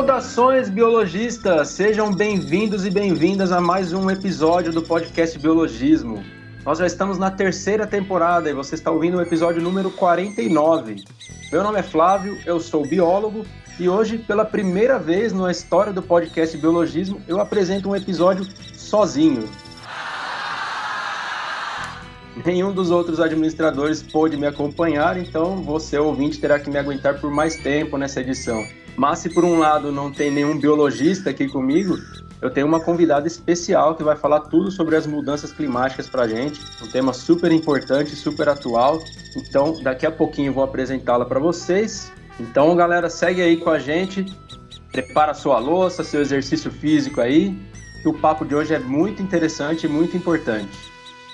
Saudações biologistas, sejam bem-vindos e bem-vindas a mais um episódio do podcast Biologismo. Nós já estamos na terceira temporada e você está ouvindo o episódio número 49. Meu nome é Flávio, eu sou biólogo e hoje, pela primeira vez na história do podcast Biologismo, eu apresento um episódio sozinho. Nenhum dos outros administradores pôde me acompanhar, então você, ouvinte, terá que me aguentar por mais tempo nessa edição. Mas se por um lado não tem nenhum biologista aqui comigo, eu tenho uma convidada especial que vai falar tudo sobre as mudanças climáticas para a gente, um tema super importante, super atual. Então, daqui a pouquinho eu vou apresentá-la para vocês. Então, galera, segue aí com a gente, prepara sua louça, seu exercício físico aí, que o papo de hoje é muito interessante e muito importante.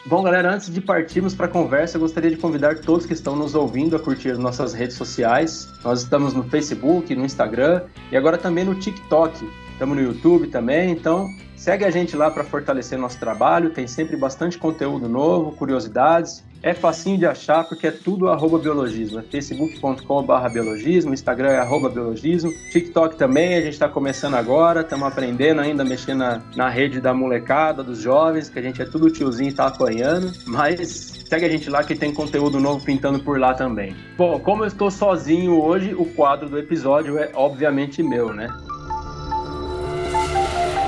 Bom, galera, antes de partirmos para a conversa, eu gostaria de convidar todos que estão nos ouvindo a curtir nossas redes sociais. Nós estamos no Facebook, no Instagram e agora também no TikTok. Estamos no YouTube também, então segue a gente lá para fortalecer nosso trabalho. Tem sempre bastante conteúdo novo, curiosidades é facinho de achar porque é tudo arroba biologismo. É facebook.com.br biologismo, Instagram é arroba biologismo, TikTok também, a gente está começando agora, estamos aprendendo ainda mexer na, na rede da molecada, dos jovens, que a gente é tudo tiozinho e está apanhando, mas segue a gente lá que tem conteúdo novo pintando por lá também. Bom, como eu estou sozinho hoje, o quadro do episódio é obviamente meu, né?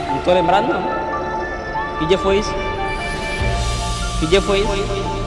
Não tô lembrado não. Que dia foi isso? Que dia foi isso?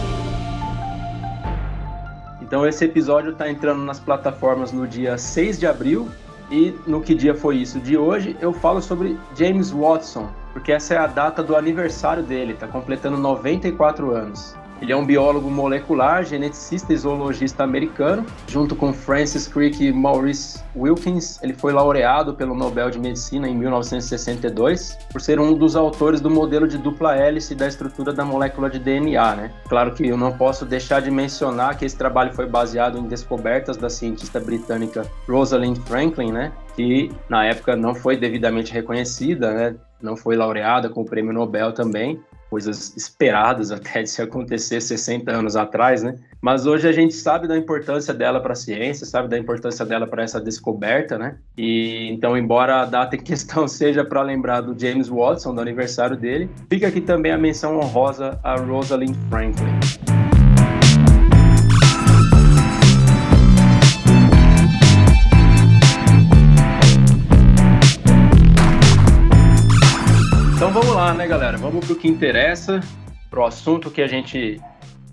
Então esse episódio está entrando nas plataformas no dia 6 de abril e no que dia foi isso? De hoje eu falo sobre James Watson, porque essa é a data do aniversário dele, está completando 94 anos. Ele é um biólogo molecular, geneticista e zoologista americano. Junto com Francis Crick e Maurice Wilkins, ele foi laureado pelo Nobel de Medicina em 1962 por ser um dos autores do modelo de dupla hélice da estrutura da molécula de DNA, né? Claro que eu não posso deixar de mencionar que esse trabalho foi baseado em descobertas da cientista britânica Rosalind Franklin, né? Que na época não foi devidamente reconhecida, né? Não foi laureada com o prêmio Nobel também, coisas esperadas até de se acontecer 60 anos atrás, né? Mas hoje a gente sabe da importância dela para a ciência, sabe da importância dela para essa descoberta, né? E então, embora a data em questão seja para lembrar do James Watson, do aniversário dele, fica aqui também a menção honrosa a Rosalind Franklin. Né, galera? Vamos para o que interessa, para o assunto que a gente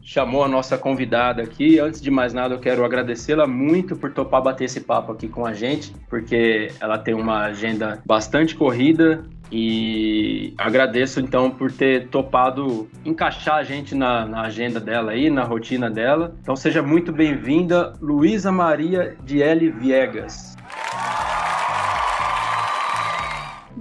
chamou a nossa convidada aqui. Antes de mais nada, eu quero agradecê-la muito por topar bater esse papo aqui com a gente, porque ela tem uma agenda bastante corrida e agradeço então por ter topado encaixar a gente na, na agenda dela aí, na rotina dela. Então seja muito bem-vinda, Luísa Maria de L. Viegas.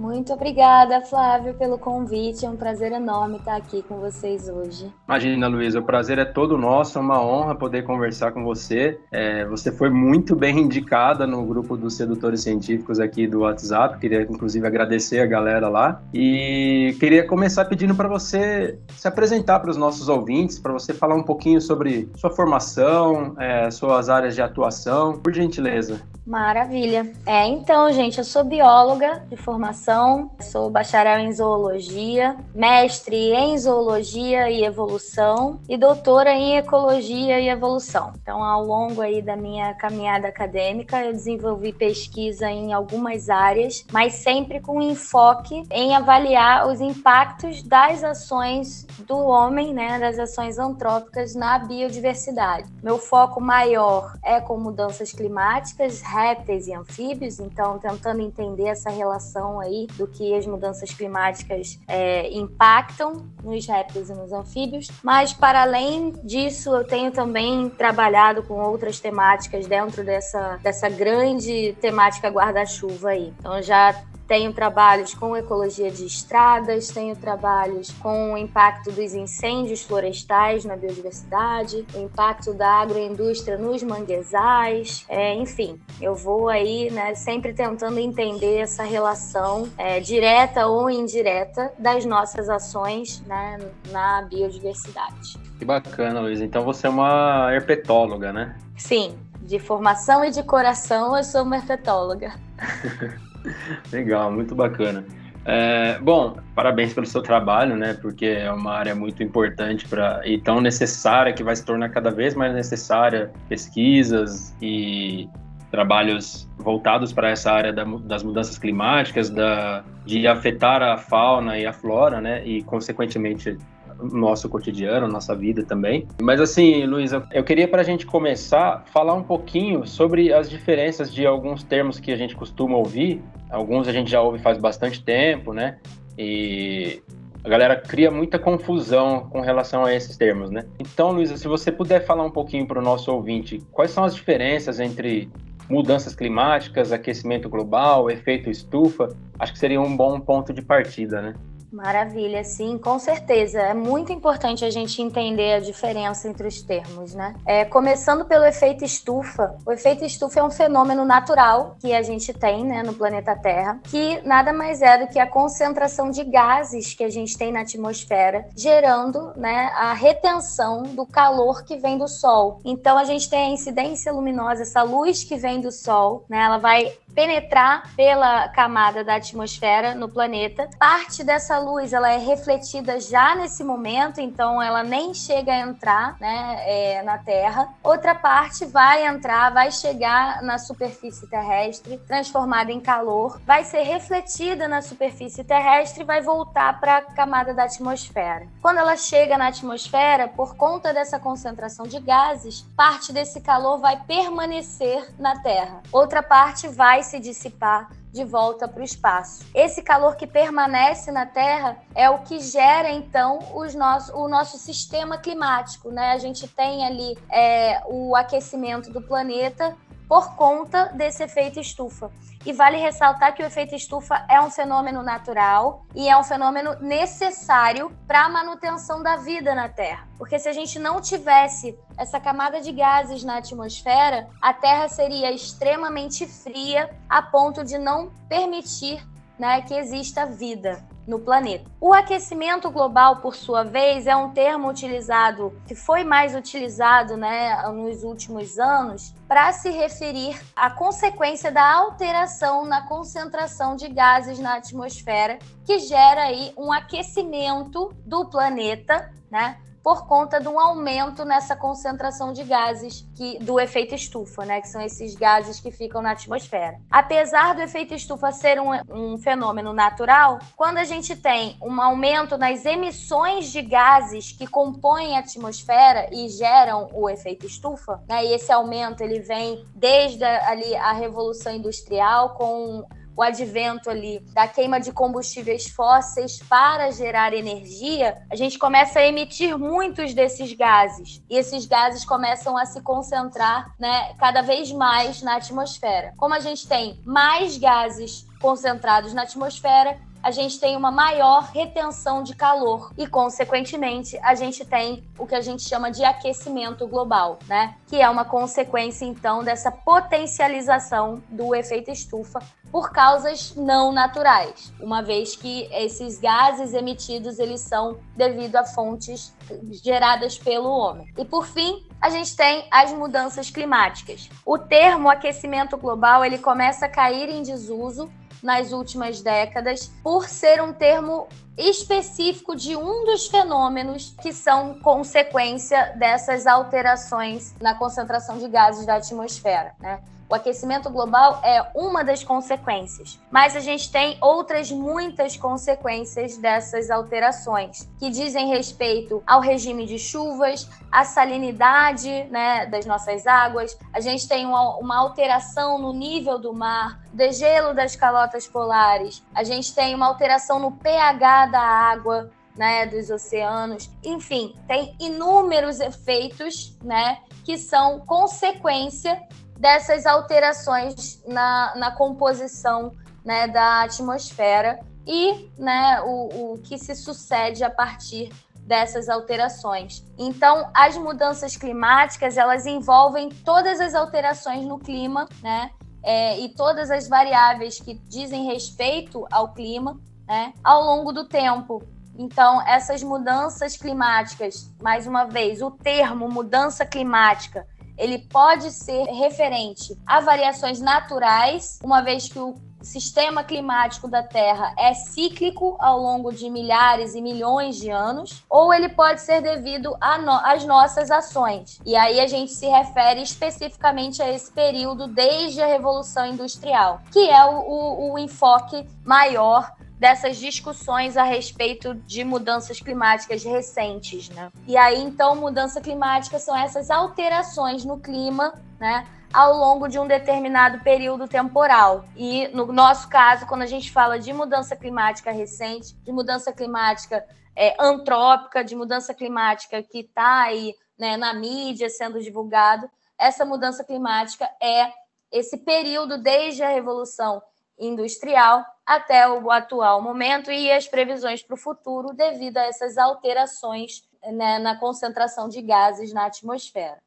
Muito obrigada, Flávio, pelo convite. É um prazer enorme estar aqui com vocês hoje. Imagina, Luísa, o prazer é todo nosso. É uma honra poder conversar com você. É, você foi muito bem indicada no grupo dos sedutores científicos aqui do WhatsApp. Queria, inclusive, agradecer a galera lá. E queria começar pedindo para você se apresentar para os nossos ouvintes, para você falar um pouquinho sobre sua formação, é, suas áreas de atuação, por gentileza. Maravilha. É, então, gente, eu sou bióloga de formação, sou bacharel em zoologia, mestre em zoologia e evolução e doutora em ecologia e evolução. Então, ao longo aí da minha caminhada acadêmica, eu desenvolvi pesquisa em algumas áreas, mas sempre com enfoque em avaliar os impactos das ações do homem, né, das ações antrópicas na biodiversidade. Meu foco maior é com mudanças climáticas, répteis e anfíbios, então tentando entender essa relação aí do que as mudanças climáticas é, impactam nos répteis e nos anfíbios. Mas para além disso, eu tenho também trabalhado com outras temáticas dentro dessa, dessa grande temática guarda-chuva aí. Então já tenho trabalhos com ecologia de estradas, tenho trabalhos com o impacto dos incêndios florestais na biodiversidade, o impacto da agroindústria nos manguezais, é, enfim, eu vou aí né, sempre tentando entender essa relação é, direta ou indireta das nossas ações né, na biodiversidade. Que bacana, Luiz. Então você é uma herpetóloga, né? Sim, de formação e de coração eu sou uma herpetóloga. Legal, muito bacana. É, bom, parabéns pelo seu trabalho, né? Porque é uma área muito importante para e tão necessária que vai se tornar cada vez mais necessária pesquisas e trabalhos voltados para essa área da, das mudanças climáticas, da, de afetar a fauna e a flora, né? E consequentemente nosso cotidiano, nossa vida também. Mas assim, Luiz, eu queria para a gente começar falar um pouquinho sobre as diferenças de alguns termos que a gente costuma ouvir. Alguns a gente já ouve faz bastante tempo, né? E a galera cria muita confusão com relação a esses termos, né? Então, Luísa, se você puder falar um pouquinho para o nosso ouvinte, quais são as diferenças entre mudanças climáticas, aquecimento global, efeito estufa, acho que seria um bom ponto de partida, né? Maravilha, sim, com certeza. É muito importante a gente entender a diferença entre os termos, né? É, começando pelo efeito estufa. O efeito estufa é um fenômeno natural que a gente tem né, no planeta Terra, que nada mais é do que a concentração de gases que a gente tem na atmosfera, gerando né, a retenção do calor que vem do Sol. Então a gente tem a incidência luminosa, essa luz que vem do Sol, né? Ela vai penetrar pela camada da atmosfera no planeta. Parte dessa luz ela é refletida já nesse momento, então ela nem chega a entrar né, é, na Terra. Outra parte vai entrar, vai chegar na superfície terrestre, transformada em calor, vai ser refletida na superfície terrestre e vai voltar para a camada da atmosfera. Quando ela chega na atmosfera, por conta dessa concentração de gases, parte desse calor vai permanecer na Terra. Outra parte vai se dissipar de volta para o espaço. Esse calor que permanece na Terra é o que gera então os nosso, o nosso sistema climático, né? A gente tem ali é, o aquecimento do planeta por conta desse efeito estufa. E vale ressaltar que o efeito estufa é um fenômeno natural e é um fenômeno necessário para a manutenção da vida na Terra. Porque se a gente não tivesse essa camada de gases na atmosfera, a Terra seria extremamente fria a ponto de não permitir né, que exista vida no planeta. O aquecimento global, por sua vez, é um termo utilizado, que foi mais utilizado né, nos últimos anos, para se referir à consequência da alteração na concentração de gases na atmosfera, que gera aí um aquecimento do planeta, né? Por conta de um aumento nessa concentração de gases que, do efeito estufa, né? Que são esses gases que ficam na atmosfera. Apesar do efeito estufa ser um, um fenômeno natural, quando a gente tem um aumento nas emissões de gases que compõem a atmosfera e geram o efeito estufa, né? E esse aumento ele vem desde ali a revolução industrial com o advento ali da queima de combustíveis fósseis para gerar energia, a gente começa a emitir muitos desses gases. E esses gases começam a se concentrar, né, cada vez mais na atmosfera. Como a gente tem mais gases concentrados na atmosfera, a gente tem uma maior retenção de calor e, consequentemente, a gente tem o que a gente chama de aquecimento global, né? Que é uma consequência, então, dessa potencialização do efeito estufa por causas não naturais, uma vez que esses gases emitidos eles são devido a fontes geradas pelo homem. E por fim, a gente tem as mudanças climáticas. O termo aquecimento global ele começa a cair em desuso nas últimas décadas por ser um termo específico de um dos fenômenos que são consequência dessas alterações na concentração de gases da atmosfera, né? O aquecimento global é uma das consequências, mas a gente tem outras muitas consequências dessas alterações, que dizem respeito ao regime de chuvas, à salinidade né, das nossas águas, a gente tem uma, uma alteração no nível do mar, degelo das calotas polares, a gente tem uma alteração no pH da água, né, dos oceanos. Enfim, tem inúmeros efeitos, né, que são consequência dessas alterações na, na composição né, da atmosfera e né, o, o que se sucede a partir dessas alterações. Então, as mudanças climáticas elas envolvem todas as alterações no clima, né? É, e todas as variáveis que dizem respeito ao clima, né? Ao longo do tempo. Então, essas mudanças climáticas, mais uma vez, o termo mudança climática ele pode ser referente a variações naturais, uma vez que o sistema climático da Terra é cíclico ao longo de milhares e milhões de anos, ou ele pode ser devido às no nossas ações. E aí a gente se refere especificamente a esse período desde a Revolução Industrial, que é o, o, o enfoque maior dessas discussões a respeito de mudanças climáticas recentes, né? E aí, então, mudança climática são essas alterações no clima, né? Ao longo de um determinado período temporal. E no nosso caso, quando a gente fala de mudança climática recente, de mudança climática é, antrópica, de mudança climática que está aí né, na mídia sendo divulgado, essa mudança climática é esse período desde a Revolução Industrial até o atual momento e as previsões para o futuro devido a essas alterações né, na concentração de gases na atmosfera.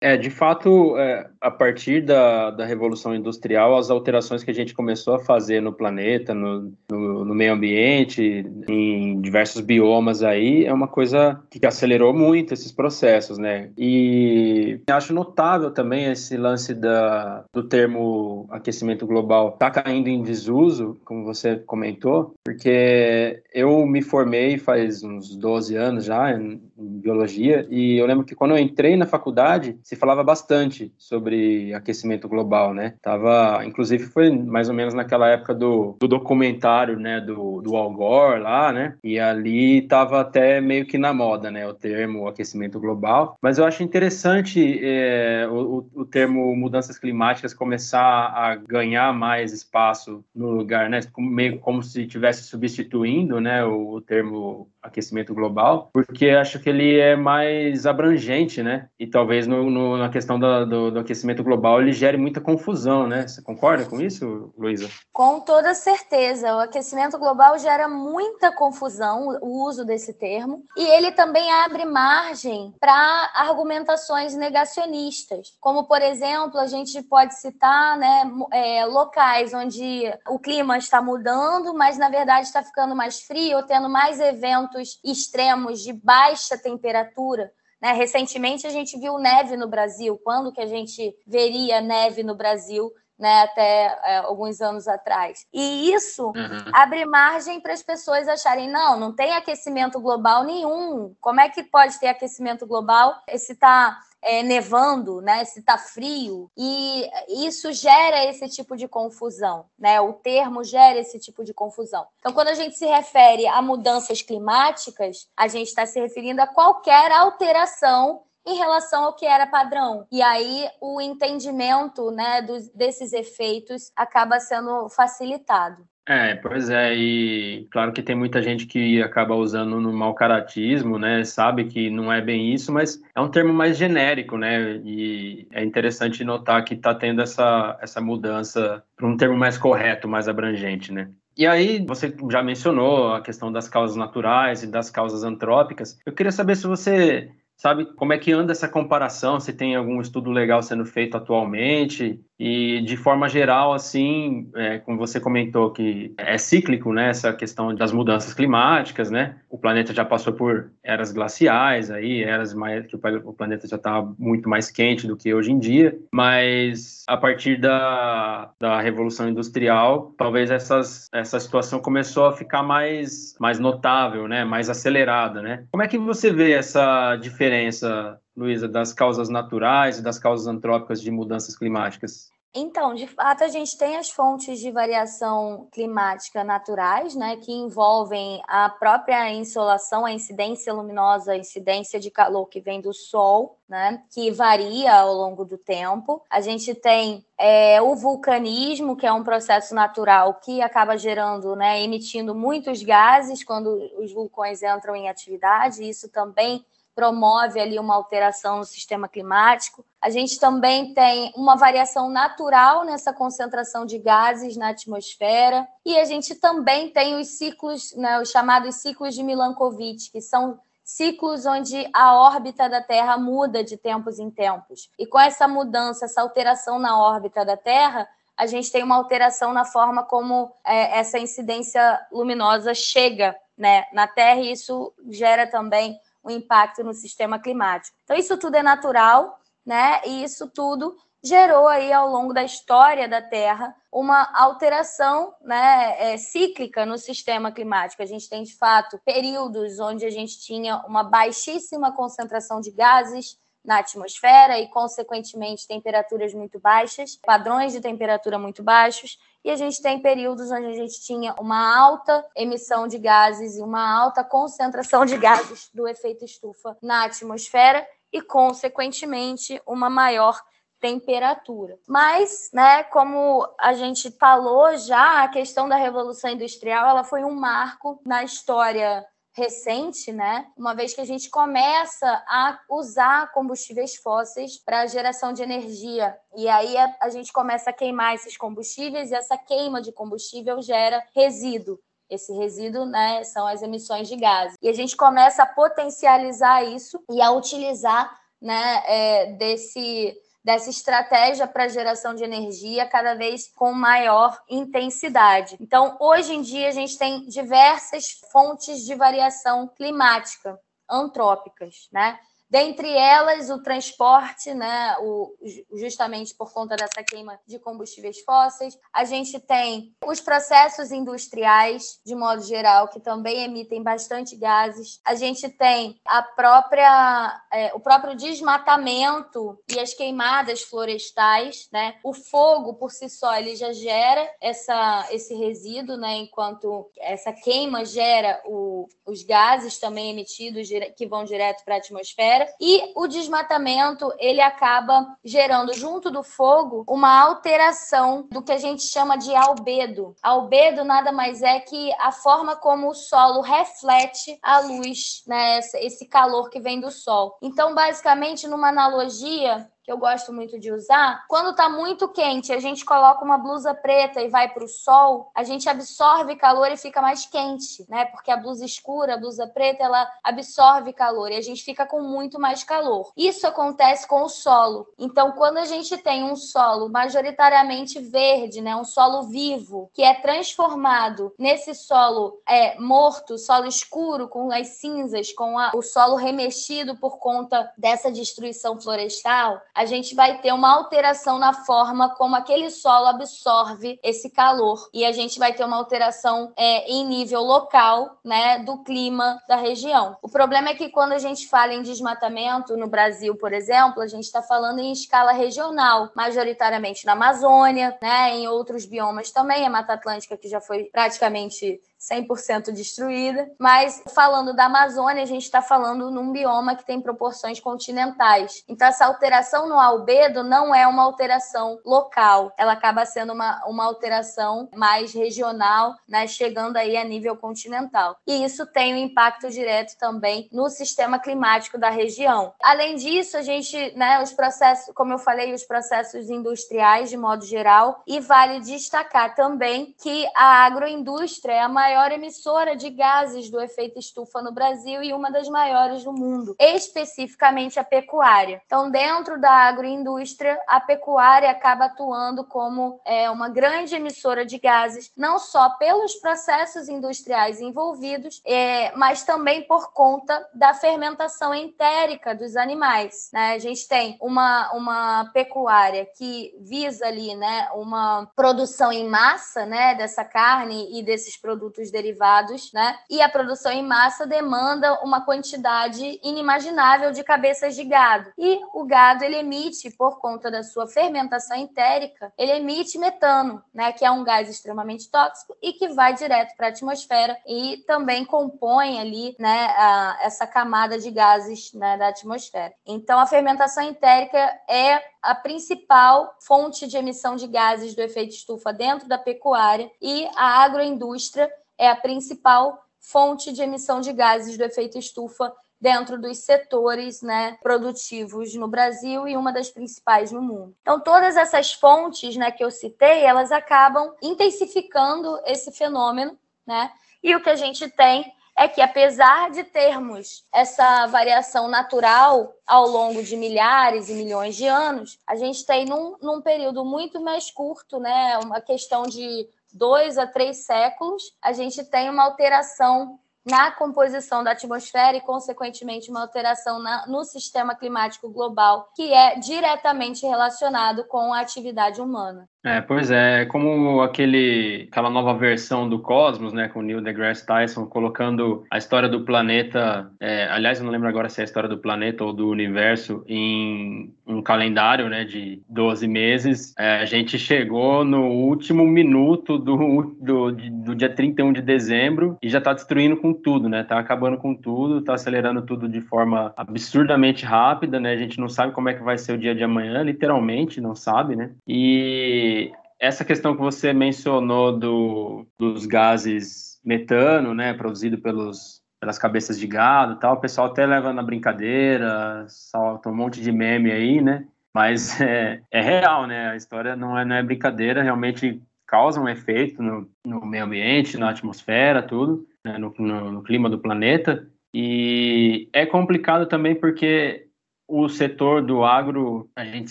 É, de fato, é, a partir da, da Revolução Industrial, as alterações que a gente começou a fazer no planeta, no, no, no, meio ambiente, em diversos biomas aí, é uma coisa que acelerou muito esses processos, né? E acho notável também esse lance da, do termo aquecimento global tá caindo em desuso, como você comentou, porque eu me formei faz uns 12 anos já em, biologia, e eu lembro que quando eu entrei na faculdade, se falava bastante sobre aquecimento global, né? Tava, inclusive foi mais ou menos naquela época do, do documentário, né, do, do Al Gore lá, né? E ali tava até meio que na moda, né, o termo aquecimento global. Mas eu acho interessante é, o, o termo mudanças climáticas começar a ganhar mais espaço no lugar, né? Meio como se estivesse substituindo, né, o, o termo aquecimento global, porque acho que ele é mais abrangente, né? E talvez no, no, na questão do, do, do, aquecimento global ele gere muita confusão, né? Você concorda com isso, Luísa? Com toda certeza. O aquecimento global gera muita confusão, o uso desse termo, e ele também abre margem para argumentações negacionistas, como, por exemplo, a gente pode citar né, é, locais onde o clima está mudando, mas na verdade está ficando mais frio, tendo mais eventos extremos de baixa temperatura né? Recentemente a gente viu neve no Brasil. Quando que a gente veria neve no Brasil? Né, até é, alguns anos atrás. E isso uhum. abre margem para as pessoas acharem: não, não tem aquecimento global nenhum. Como é que pode ter aquecimento global se está é, nevando, né? Se está frio. E isso gera esse tipo de confusão, né? O termo gera esse tipo de confusão. Então, quando a gente se refere a mudanças climáticas, a gente está se referindo a qualquer alteração em relação ao que era padrão. E aí o entendimento né, dos, desses efeitos acaba sendo facilitado. É, pois é, e claro que tem muita gente que acaba usando no mau caratismo, né? Sabe que não é bem isso, mas é um termo mais genérico, né? E é interessante notar que está tendo essa, essa mudança para um termo mais correto, mais abrangente, né? E aí, você já mencionou a questão das causas naturais e das causas antrópicas. Eu queria saber se você sabe como é que anda essa comparação, se tem algum estudo legal sendo feito atualmente e de forma geral, assim, é, como você comentou que é cíclico, né, essa questão das mudanças climáticas, né? O planeta já passou por eras glaciais, aí eras mais que o planeta já está muito mais quente do que hoje em dia, mas a partir da, da revolução industrial, talvez essas, essa situação começou a ficar mais mais notável, né, mais acelerada, né? Como é que você vê essa diferença Luísa, das causas naturais e das causas antrópicas de mudanças climáticas? Então, de fato, a gente tem as fontes de variação climática naturais, né, que envolvem a própria insolação, a incidência luminosa, a incidência de calor que vem do Sol, né, que varia ao longo do tempo. A gente tem é, o vulcanismo, que é um processo natural que acaba gerando, né, emitindo muitos gases quando os vulcões entram em atividade. Isso também promove ali uma alteração no sistema climático. A gente também tem uma variação natural nessa concentração de gases na atmosfera e a gente também tem os ciclos, né, os chamados ciclos de Milankovitch, que são ciclos onde a órbita da Terra muda de tempos em tempos. E com essa mudança, essa alteração na órbita da Terra, a gente tem uma alteração na forma como é, essa incidência luminosa chega né, na Terra, e isso gera também o impacto no sistema climático. Então, isso tudo é natural, né? E isso tudo gerou aí ao longo da história da Terra uma alteração né, é, cíclica no sistema climático. A gente tem, de fato, períodos onde a gente tinha uma baixíssima concentração de gases na atmosfera e, consequentemente, temperaturas muito baixas, padrões de temperatura muito baixos. E a gente tem períodos onde a gente tinha uma alta emissão de gases e uma alta concentração de gases do efeito estufa na atmosfera e, consequentemente, uma maior temperatura. Mas, né, como a gente falou já, a questão da revolução industrial, ela foi um marco na história recente, né? Uma vez que a gente começa a usar combustíveis fósseis para geração de energia. E aí a, a gente começa a queimar esses combustíveis e essa queima de combustível gera resíduo. Esse resíduo né, são as emissões de gases. E a gente começa a potencializar isso e a utilizar né, é, desse, dessa estratégia para geração de energia cada vez com maior intensidade. Então, hoje em dia, a gente tem diversas fontes de variação climática antrópicas, né? Dentre elas, o transporte, né, o, justamente por conta dessa queima de combustíveis fósseis. A gente tem os processos industriais, de modo geral, que também emitem bastante gases. A gente tem a própria, é, o próprio desmatamento e as queimadas florestais. Né? O fogo, por si só, ele já gera essa, esse resíduo, né? enquanto essa queima gera o, os gases também emitidos que vão direto para a atmosfera e o desmatamento ele acaba gerando junto do fogo uma alteração do que a gente chama de albedo. Albedo nada mais é que a forma como o solo reflete a luz, né, esse calor que vem do sol. Então, basicamente, numa analogia, que eu gosto muito de usar, quando tá muito quente, a gente coloca uma blusa preta e vai para o sol, a gente absorve calor e fica mais quente, né? Porque a blusa escura, a blusa preta, ela absorve calor e a gente fica com muito mais calor. Isso acontece com o solo. Então, quando a gente tem um solo majoritariamente verde, né, um solo vivo, que é transformado nesse solo é, morto, solo escuro, com as cinzas, com a, o solo remexido por conta dessa destruição florestal, a gente vai ter uma alteração na forma como aquele solo absorve esse calor e a gente vai ter uma alteração é, em nível local, né, do clima da região. O problema é que quando a gente fala em desmatamento no Brasil, por exemplo, a gente está falando em escala regional, majoritariamente na Amazônia, né, em outros biomas também, a Mata Atlântica que já foi praticamente 100% destruída. Mas falando da Amazônia, a gente está falando num bioma que tem proporções continentais. Então, essa alteração no albedo não é uma alteração local, ela acaba sendo uma, uma alteração mais regional, né, chegando aí a nível continental. E isso tem um impacto direto também no sistema climático da região. Além disso, a gente, né, os processos, como eu falei, os processos industriais de modo geral, e vale destacar também que a agroindústria é a maior emissora de gases do efeito estufa no Brasil e uma das maiores do mundo, especificamente a pecuária. Então, dentro da agroindústria, a pecuária acaba atuando como é, uma grande emissora de gases, não só pelos processos industriais envolvidos, é, mas também por conta da fermentação entérica dos animais. Né? A gente tem uma, uma pecuária que visa ali né, uma produção em massa né, dessa carne e desses produtos produtos derivados, né? E a produção em massa demanda uma quantidade inimaginável de cabeças de gado. E o gado ele emite, por conta da sua fermentação entérica, ele emite metano, né? Que é um gás extremamente tóxico e que vai direto para a atmosfera e também compõe ali, né? A, essa camada de gases né, da atmosfera. Então, a fermentação entérica é a principal fonte de emissão de gases do efeito estufa dentro da pecuária e a agroindústria é a principal fonte de emissão de gases do efeito estufa dentro dos setores né, produtivos no Brasil e uma das principais no mundo. Então, todas essas fontes né, que eu citei, elas acabam intensificando esse fenômeno, né? E o que a gente tem é que, apesar de termos essa variação natural ao longo de milhares e milhões de anos, a gente tem num, num período muito mais curto, né, uma questão de dois a três séculos, a gente tem uma alteração na composição da atmosfera e, consequentemente, uma alteração na, no sistema climático global, que é diretamente relacionado com a atividade humana. É, pois é, é como aquele, aquela nova versão do Cosmos, né, com Neil deGrasse Tyson, colocando a história do planeta, é, aliás, eu não lembro agora se é a história do planeta ou do universo, em um calendário, né, de 12 meses. É, a gente chegou no último minuto do, do, do dia 31 de dezembro e já está destruindo com tudo, né, tá acabando com tudo, tá acelerando tudo de forma absurdamente rápida, né, a gente não sabe como é que vai ser o dia de amanhã, literalmente, não sabe, né, e essa questão que você mencionou do, dos gases metano, né, produzido pelos, pelas cabeças de gado e tal, o pessoal até leva na brincadeira, solta um monte de meme aí, né, mas é, é real, né, a história não é, não é brincadeira, realmente causa um efeito no, no meio ambiente, na atmosfera, tudo, né, no, no, no clima do planeta, e é complicado também porque o setor do agro, a gente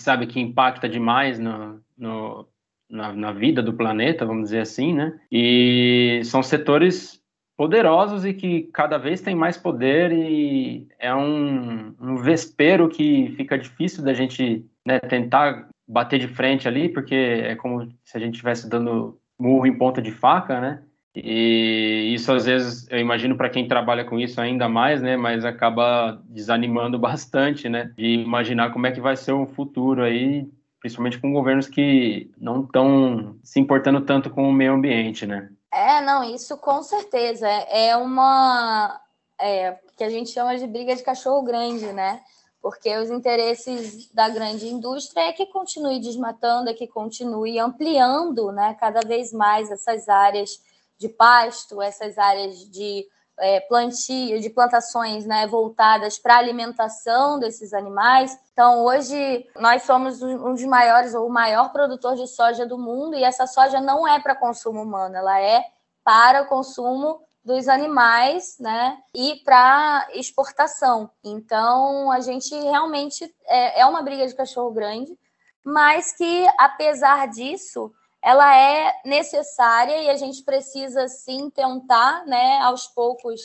sabe que impacta demais no, no, na, na, vida do planeta, vamos dizer assim, né? E são setores poderosos e que cada vez têm mais poder e é um, um vespero que fica difícil da gente né, tentar bater de frente ali, porque é como se a gente estivesse dando murro em ponta de faca, né? E isso às vezes eu imagino para quem trabalha com isso ainda mais, né? Mas acaba desanimando bastante, né? De imaginar como é que vai ser o futuro aí principalmente com governos que não estão se importando tanto com o meio ambiente, né? É, não, isso com certeza. É uma. É, que a gente chama de briga de cachorro grande, né? Porque os interesses da grande indústria é que continue desmatando, é que continue ampliando né, cada vez mais essas áreas de pasto, essas áreas de é, plantio, de plantações né, voltadas para a alimentação desses animais. Então, hoje, nós somos um dos maiores, ou o maior produtor de soja do mundo, e essa soja não é para consumo humano, ela é para consumo dos animais, né, e para exportação. Então, a gente realmente é, é uma briga de cachorro grande, mas que, apesar disso, ela é necessária e a gente precisa sim tentar, né, aos poucos,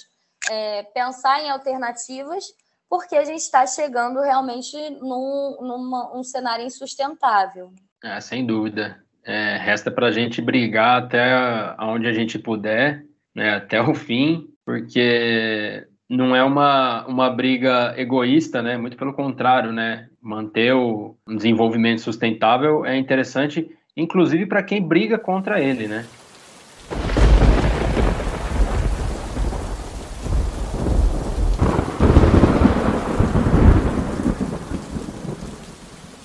é, pensar em alternativas, porque a gente está chegando realmente num, um cenário insustentável. É, sem dúvida. É, resta para a gente brigar até onde a gente puder, né, até o fim, porque não é uma, uma briga egoísta, né? Muito pelo contrário, né? Manter o desenvolvimento sustentável é interessante inclusive para quem briga contra ele, né?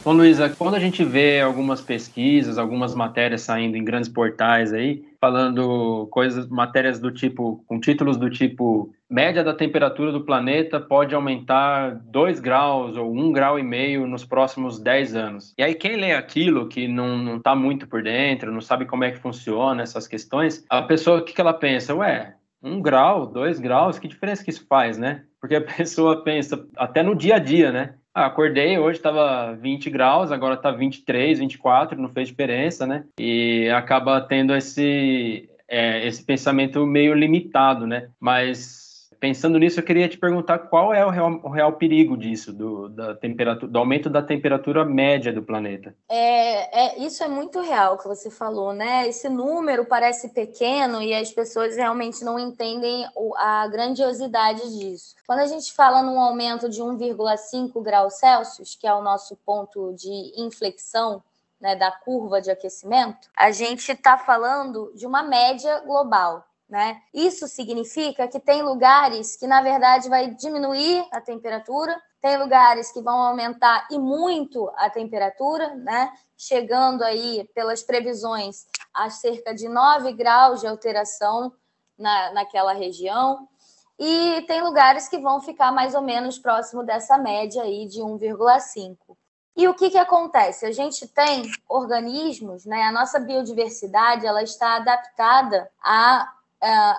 Bom, Luísa, quando a gente vê algumas pesquisas, algumas matérias saindo em grandes portais aí, falando coisas, matérias do tipo, com títulos do tipo média da temperatura do planeta pode aumentar 2 graus ou 1 grau e meio nos próximos 10 anos. E aí quem lê aquilo, que não, não tá muito por dentro, não sabe como é que funciona essas questões, a pessoa, o que, que ela pensa? Ué, um grau, dois graus, que diferença que isso faz, né? Porque a pessoa pensa até no dia a dia, né? Ah, acordei, hoje estava 20 graus, agora está 23, 24, não fez diferença, né? E acaba tendo esse, é, esse pensamento meio limitado, né? Mas pensando nisso, eu queria te perguntar qual é o real, o real perigo disso, do, da temperatura, do aumento da temperatura média do planeta. É, é, isso é muito real que você falou, né? Esse número parece pequeno e as pessoas realmente não entendem a grandiosidade disso. Quando a gente fala num aumento de 1,5 graus Celsius, que é o nosso ponto de inflexão, né, da curva de aquecimento, a gente está falando de uma média global. Né? Isso significa que tem lugares que, na verdade, vai diminuir a temperatura, tem lugares que vão aumentar e muito a temperatura, né? chegando aí, pelas previsões, a cerca de 9 graus de alteração na, naquela região. E tem lugares que vão ficar mais ou menos próximo dessa média aí de 1,5. E o que, que acontece? A gente tem organismos, né? A nossa biodiversidade ela está adaptada a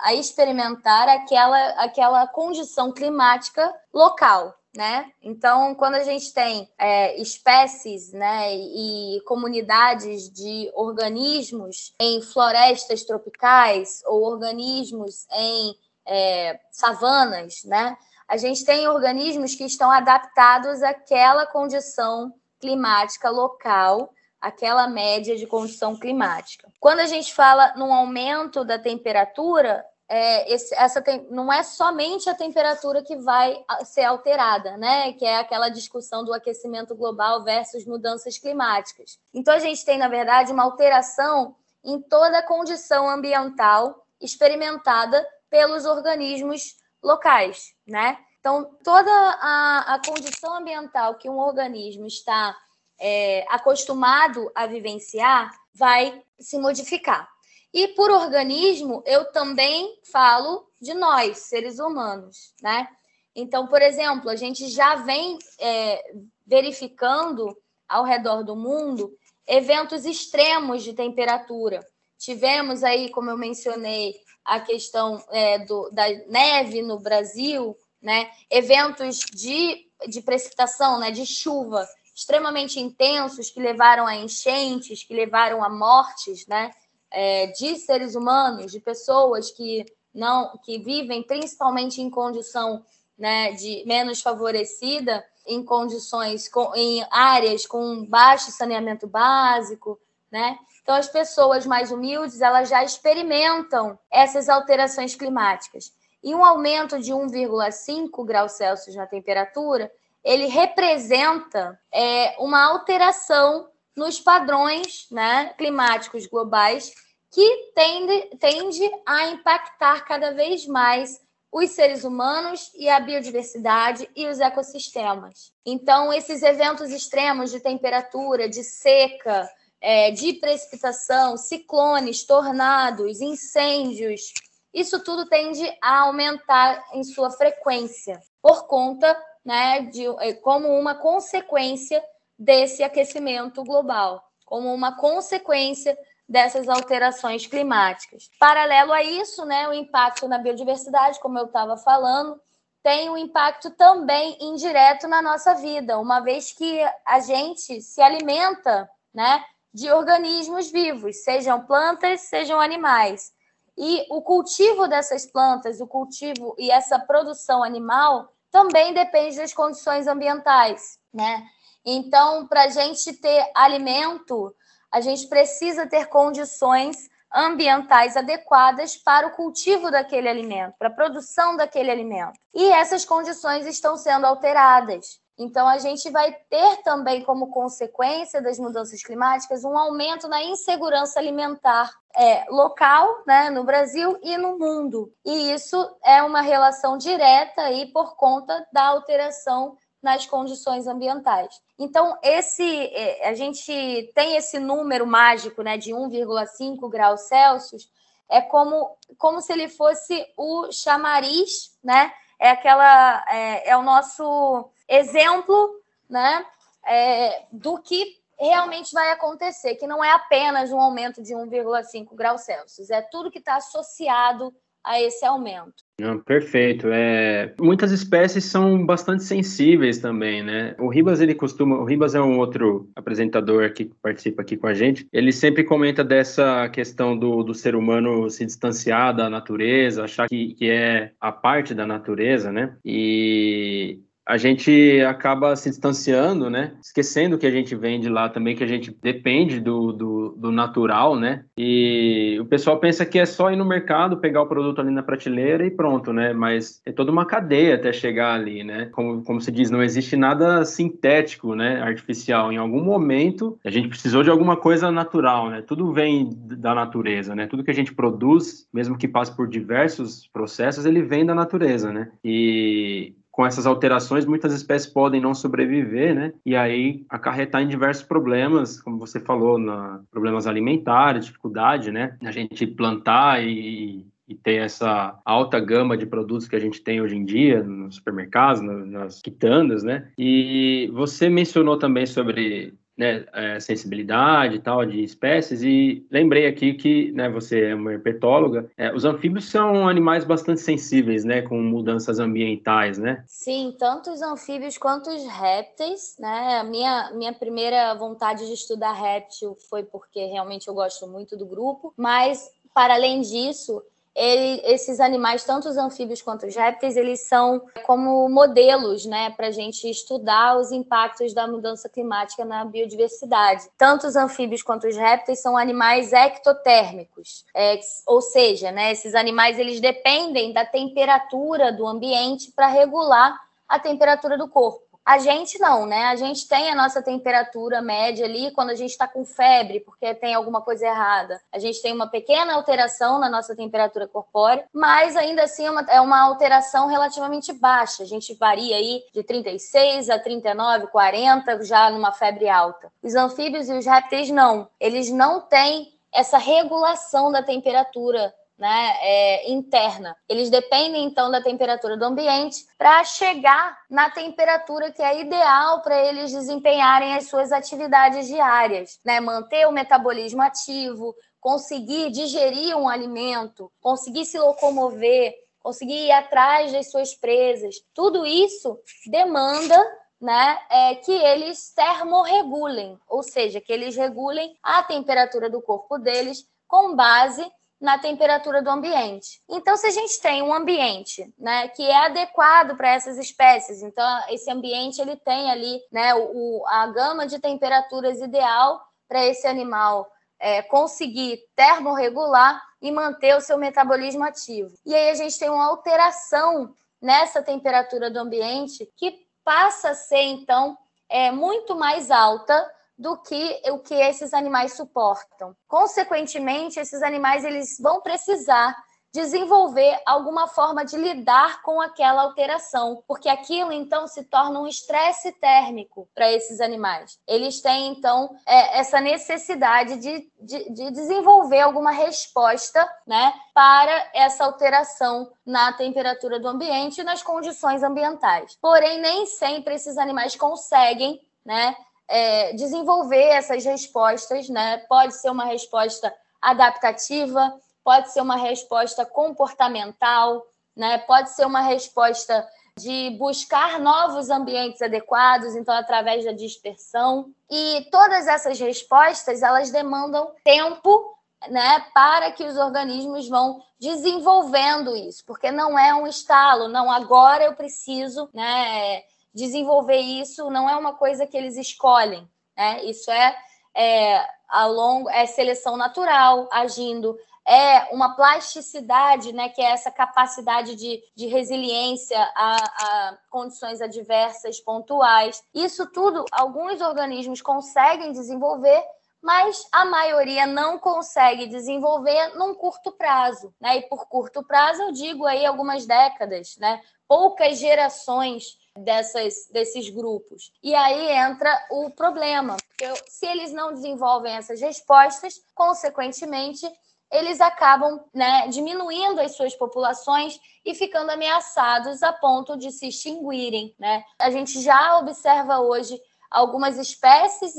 a experimentar aquela, aquela condição climática local. Né? Então, quando a gente tem é, espécies né, e comunidades de organismos em florestas tropicais ou organismos em é, savanas, né? A gente tem organismos que estão adaptados àquela condição climática local, aquela média de condição climática. Quando a gente fala num aumento da temperatura, é, esse, essa tem, não é somente a temperatura que vai ser alterada, né? Que é aquela discussão do aquecimento global versus mudanças climáticas. Então a gente tem, na verdade, uma alteração em toda a condição ambiental experimentada pelos organismos locais, né? Então, toda a, a condição ambiental que um organismo está é, acostumado a vivenciar vai se modificar. E por organismo, eu também falo de nós, seres humanos, né? Então, por exemplo, a gente já vem é, verificando ao redor do mundo eventos extremos de temperatura. Tivemos aí, como eu mencionei, a questão é, do, da neve no Brasil, né? Eventos de, de precipitação, né? De chuva extremamente intensos que levaram a enchentes, que levaram a mortes, né? É, de seres humanos, de pessoas que não que vivem principalmente em condição né, de menos favorecida, em condições, com, em áreas com baixo saneamento básico, né? Então, as pessoas mais humildes, elas já experimentam essas alterações climáticas. E um aumento de 1,5 graus Celsius na temperatura, ele representa é, uma alteração nos padrões né, climáticos globais que tende, tende a impactar cada vez mais os seres humanos e a biodiversidade e os ecossistemas. Então, esses eventos extremos de temperatura, de seca, é, de precipitação, ciclones, tornados, incêndios, isso tudo tende a aumentar em sua frequência por conta, né, de é, como uma consequência desse aquecimento global, como uma consequência dessas alterações climáticas. Paralelo a isso, né, o impacto na biodiversidade, como eu estava falando, tem um impacto também indireto na nossa vida, uma vez que a gente se alimenta, né, de organismos vivos, sejam plantas, sejam animais. E o cultivo dessas plantas, o cultivo e essa produção animal também depende das condições ambientais, né? Então, para a gente ter alimento, a gente precisa ter condições ambientais adequadas para o cultivo daquele alimento, para a produção daquele alimento. E essas condições estão sendo alteradas. Então, a gente vai ter também como consequência das mudanças climáticas um aumento na insegurança alimentar é, local, né, no Brasil e no mundo. E isso é uma relação direta aí por conta da alteração nas condições ambientais. Então, esse é, a gente tem esse número mágico né, de 1,5 graus Celsius, é como, como se ele fosse o chamariz, né? É aquela é, é o nosso exemplo né, é, do que realmente vai acontecer, que não é apenas um aumento de 1,5 graus Celsius, é tudo que está associado a esse aumento. perfeito. É, muitas espécies são bastante sensíveis também, né? O Ribas ele costuma, o Ribas é um outro apresentador que participa aqui com a gente. Ele sempre comenta dessa questão do, do ser humano se distanciar da natureza, achar que, que é a parte da natureza, né? E a gente acaba se distanciando, né? Esquecendo que a gente vem de lá também, que a gente depende do, do, do, natural, né? E o pessoal pensa que é só ir no mercado, pegar o produto ali na prateleira e pronto, né? Mas é toda uma cadeia até chegar ali, né? Como, como se diz, não existe nada sintético, né? Artificial. Em algum momento, a gente precisou de alguma coisa natural, né? Tudo vem da natureza, né? Tudo que a gente produz, mesmo que passe por diversos processos, ele vem da natureza, né? E com essas alterações, muitas espécies podem não sobreviver, né? E aí acarretar em diversos problemas, como você falou, na, problemas alimentares, dificuldade, né? A gente plantar e, e ter essa alta gama de produtos que a gente tem hoje em dia nos supermercados, nas quitandas, né? E você mencionou também sobre né, é, sensibilidade e tal de espécies e lembrei aqui que né, você é uma herpetóloga é, os anfíbios são animais bastante sensíveis né com mudanças ambientais né? Sim tanto os anfíbios quanto os répteis né? Minha minha primeira vontade de estudar réptil foi porque realmente eu gosto muito do grupo mas para além disso ele, esses animais, tanto os anfíbios quanto os répteis, eles são como modelos, né, para a gente estudar os impactos da mudança climática na biodiversidade. Tanto os anfíbios quanto os répteis são animais ectotérmicos, é, ou seja, né, esses animais eles dependem da temperatura do ambiente para regular a temperatura do corpo. A gente não, né? A gente tem a nossa temperatura média ali quando a gente está com febre, porque tem alguma coisa errada. A gente tem uma pequena alteração na nossa temperatura corpórea, mas ainda assim é uma, é uma alteração relativamente baixa. A gente varia aí de 36 a 39, 40, já numa febre alta. Os anfíbios e os répteis não. Eles não têm essa regulação da temperatura né, é, interna. Eles dependem então da temperatura do ambiente para chegar na temperatura que é ideal para eles desempenharem as suas atividades diárias, né? Manter o metabolismo ativo, conseguir digerir um alimento, conseguir se locomover, conseguir ir atrás das suas presas. Tudo isso demanda né, é que eles termorregulem, ou seja, que eles regulem a temperatura do corpo deles com base na temperatura do ambiente. Então, se a gente tem um ambiente, né, que é adequado para essas espécies, então esse ambiente ele tem ali, né, o, a gama de temperaturas ideal para esse animal é, conseguir termorregular e manter o seu metabolismo ativo. E aí a gente tem uma alteração nessa temperatura do ambiente que passa a ser então é, muito mais alta do que o que esses animais suportam. Consequentemente, esses animais eles vão precisar desenvolver alguma forma de lidar com aquela alteração, porque aquilo então se torna um estresse térmico para esses animais. Eles têm então é, essa necessidade de, de, de, desenvolver alguma resposta né, para essa alteração na temperatura do ambiente e nas condições ambientais. Porém, nem sempre esses animais conseguem né, é, desenvolver essas respostas, né? Pode ser uma resposta adaptativa, pode ser uma resposta comportamental, né? Pode ser uma resposta de buscar novos ambientes adequados, então através da dispersão. E todas essas respostas, elas demandam tempo, né, para que os organismos vão desenvolvendo isso, porque não é um estalo, não agora eu preciso, né, desenvolver isso não é uma coisa que eles escolhem, né? Isso é, é a longo, é seleção natural agindo, é uma plasticidade, né, que é essa capacidade de, de resiliência a, a, condições adversas pontuais. Isso tudo, alguns organismos conseguem desenvolver, mas a maioria não consegue desenvolver num curto prazo. Né? E por curto prazo eu digo aí algumas décadas, né? poucas gerações dessas, desses grupos. E aí entra o problema, porque se eles não desenvolvem essas respostas, consequentemente, eles acabam né, diminuindo as suas populações e ficando ameaçados a ponto de se extinguirem. Né? A gente já observa hoje algumas espécies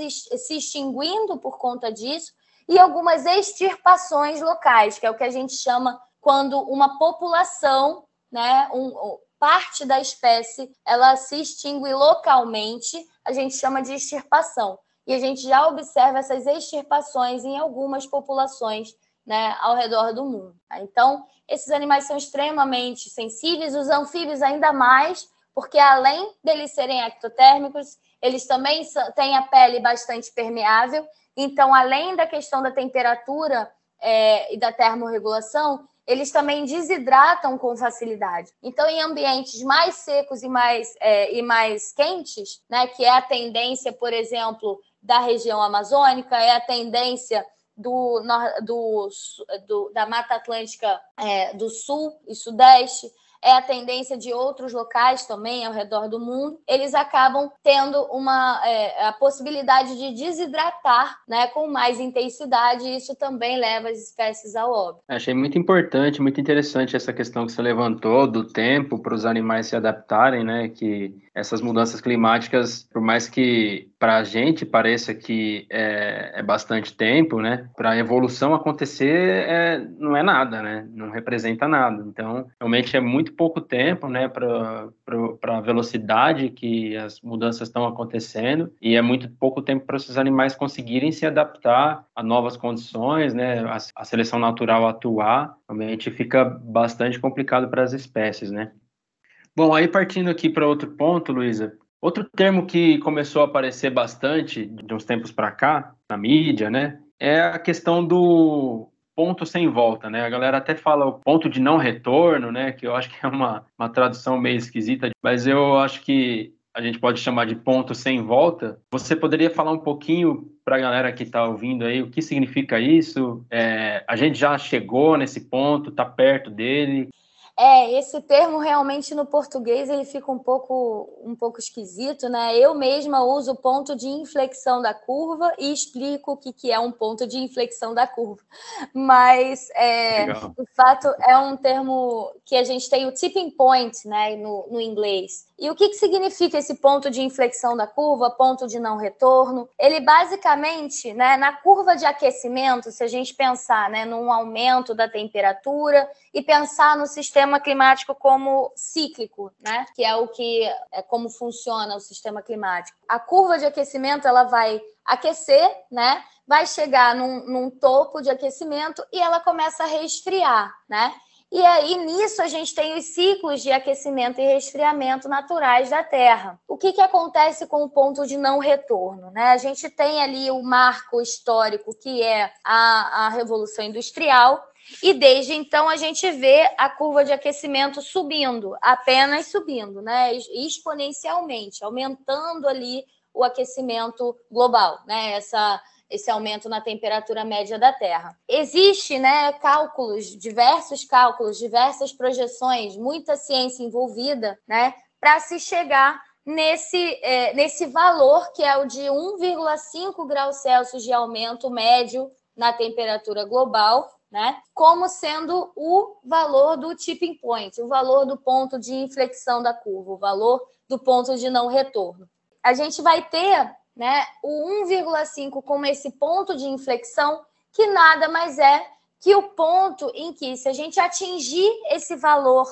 se extinguindo por conta disso e algumas extirpações locais, que é o que a gente chama quando uma população, né, um, parte da espécie ela se extingue localmente, a gente chama de extirpação. E a gente já observa essas extirpações em algumas populações né, ao redor do mundo. Tá? Então, esses animais são extremamente sensíveis, os anfíbios ainda mais, porque além deles serem ectotérmicos, eles também têm a pele bastante permeável. Então, além da questão da temperatura é, e da termorregulação, eles também desidratam com facilidade. Então, em ambientes mais secos e mais, é, e mais quentes, né, que é a tendência, por exemplo, da região amazônica, é a tendência do, do, do da Mata Atlântica é, do Sul e Sudeste, é a tendência de outros locais também ao redor do mundo, eles acabam tendo uma é, a possibilidade de desidratar né, com mais intensidade, e isso também leva as espécies ao óbito. Achei muito importante, muito interessante essa questão que você levantou do tempo para os animais se adaptarem, né? Que essas mudanças climáticas, por mais que para a gente pareça que é, é bastante tempo, né? Para a evolução acontecer é, não é nada, né? Não representa nada. Então, realmente é muito pouco tempo, né? Para a velocidade que as mudanças estão acontecendo e é muito pouco tempo para esses animais conseguirem se adaptar a novas condições, né? A, a seleção natural atuar, realmente fica bastante complicado para as espécies, né? Bom, aí partindo aqui para outro ponto, Luísa, Outro termo que começou a aparecer bastante de uns tempos para cá, na mídia, né, é a questão do ponto sem volta, né? A galera até fala o ponto de não retorno, né? Que eu acho que é uma, uma tradução meio esquisita, mas eu acho que a gente pode chamar de ponto sem volta. Você poderia falar um pouquinho para a galera que está ouvindo aí o que significa isso? É, a gente já chegou nesse ponto, está perto dele? É, esse termo realmente no português ele fica um pouco, um pouco esquisito, né? Eu mesma uso o ponto de inflexão da curva e explico o que, que é um ponto de inflexão da curva. Mas, é, de fato, é um termo que a gente tem o tipping point, né, no, no inglês. E o que, que significa esse ponto de inflexão da curva, ponto de não retorno? Ele basicamente, né, na curva de aquecimento, se a gente pensar né, num aumento da temperatura e pensar no sistema climático como cíclico, né, que é o que é como funciona o sistema climático. A curva de aquecimento ela vai aquecer, né? Vai chegar num, num topo de aquecimento e ela começa a resfriar, né? E aí, nisso, a gente tem os ciclos de aquecimento e resfriamento naturais da Terra. O que, que acontece com o ponto de não retorno? Né? A gente tem ali o marco histórico, que é a, a Revolução Industrial, e desde então a gente vê a curva de aquecimento subindo, apenas subindo, né? exponencialmente, aumentando ali o aquecimento global, né? Essa esse aumento na temperatura média da Terra. Existe, né, cálculos, diversos cálculos, diversas projeções, muita ciência envolvida, né, para se chegar nesse, é, nesse valor que é o de 1,5 graus Celsius de aumento médio na temperatura global, né, como sendo o valor do tipping point, o valor do ponto de inflexão da curva, o valor do ponto de não retorno. A gente vai ter né, o 1,5 como esse ponto de inflexão, que nada mais é que o ponto em que, se a gente atingir esse valor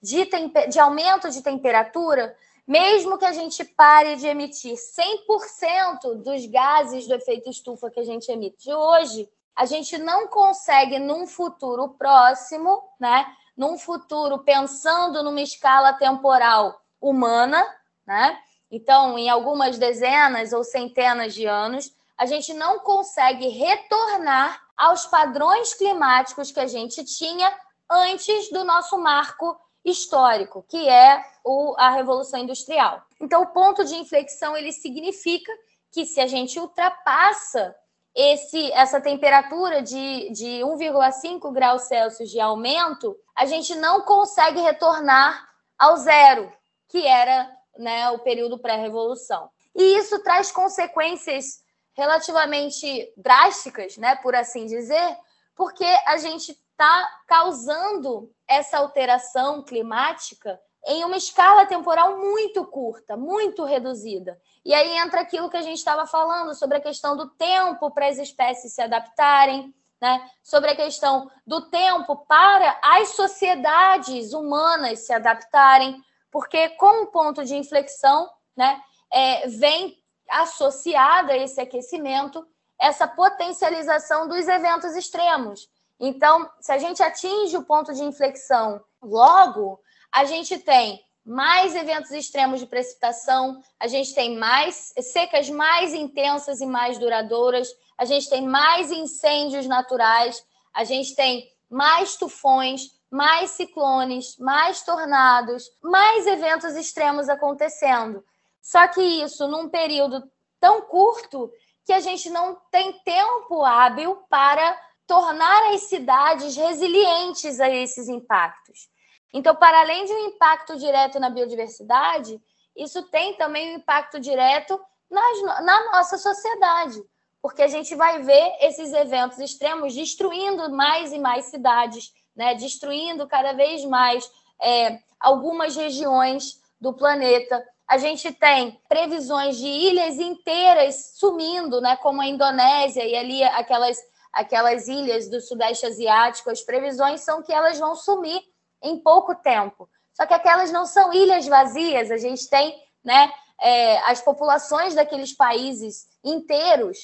de, de aumento de temperatura, mesmo que a gente pare de emitir 100% dos gases do efeito estufa que a gente emite hoje, a gente não consegue, num futuro próximo, né, num futuro pensando numa escala temporal humana, né, então, em algumas dezenas ou centenas de anos, a gente não consegue retornar aos padrões climáticos que a gente tinha antes do nosso marco histórico, que é o, a Revolução Industrial. Então, o ponto de inflexão ele significa que se a gente ultrapassa esse, essa temperatura de, de 1,5 graus Celsius de aumento, a gente não consegue retornar ao zero, que era né, o período pré-revolução. E isso traz consequências relativamente drásticas, né, por assim dizer, porque a gente está causando essa alteração climática em uma escala temporal muito curta, muito reduzida. E aí entra aquilo que a gente estava falando sobre a questão do tempo para as espécies se adaptarem, né? sobre a questão do tempo para as sociedades humanas se adaptarem, porque com o ponto de inflexão, né, é, vem associada a esse aquecimento essa potencialização dos eventos extremos. Então, se a gente atinge o ponto de inflexão logo, a gente tem mais eventos extremos de precipitação, a gente tem mais secas mais intensas e mais duradouras, a gente tem mais incêndios naturais, a gente tem mais tufões, mais ciclones, mais tornados, mais eventos extremos acontecendo. Só que isso num período tão curto que a gente não tem tempo hábil para tornar as cidades resilientes a esses impactos. Então, para além de um impacto direto na biodiversidade, isso tem também um impacto direto nas, na nossa sociedade, porque a gente vai ver esses eventos extremos destruindo mais e mais cidades, né, destruindo cada vez mais é, algumas regiões do planeta. a gente tem previsões de ilhas inteiras sumindo, né, como a Indonésia e ali aquelas, aquelas ilhas do Sudeste Asiático. As previsões são que elas vão sumir em pouco tempo. Só que aquelas não são ilhas vazias, a gente tem né, é, as populações daqueles países inteiros,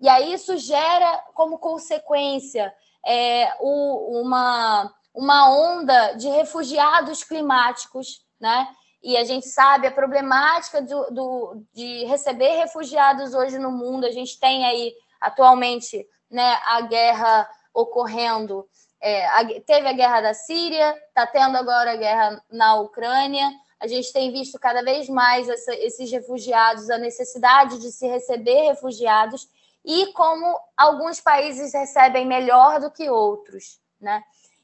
e aí isso gera como consequência é, o, uma, uma onda de refugiados climáticos, né? E a gente sabe a problemática do, do, de receber refugiados hoje no mundo. A gente tem aí atualmente né, a guerra ocorrendo. É, a, teve a guerra da Síria, está tendo agora a guerra na Ucrânia. A gente tem visto cada vez mais essa, esses refugiados, a necessidade de se receber refugiados e como alguns países recebem melhor do que outros, né?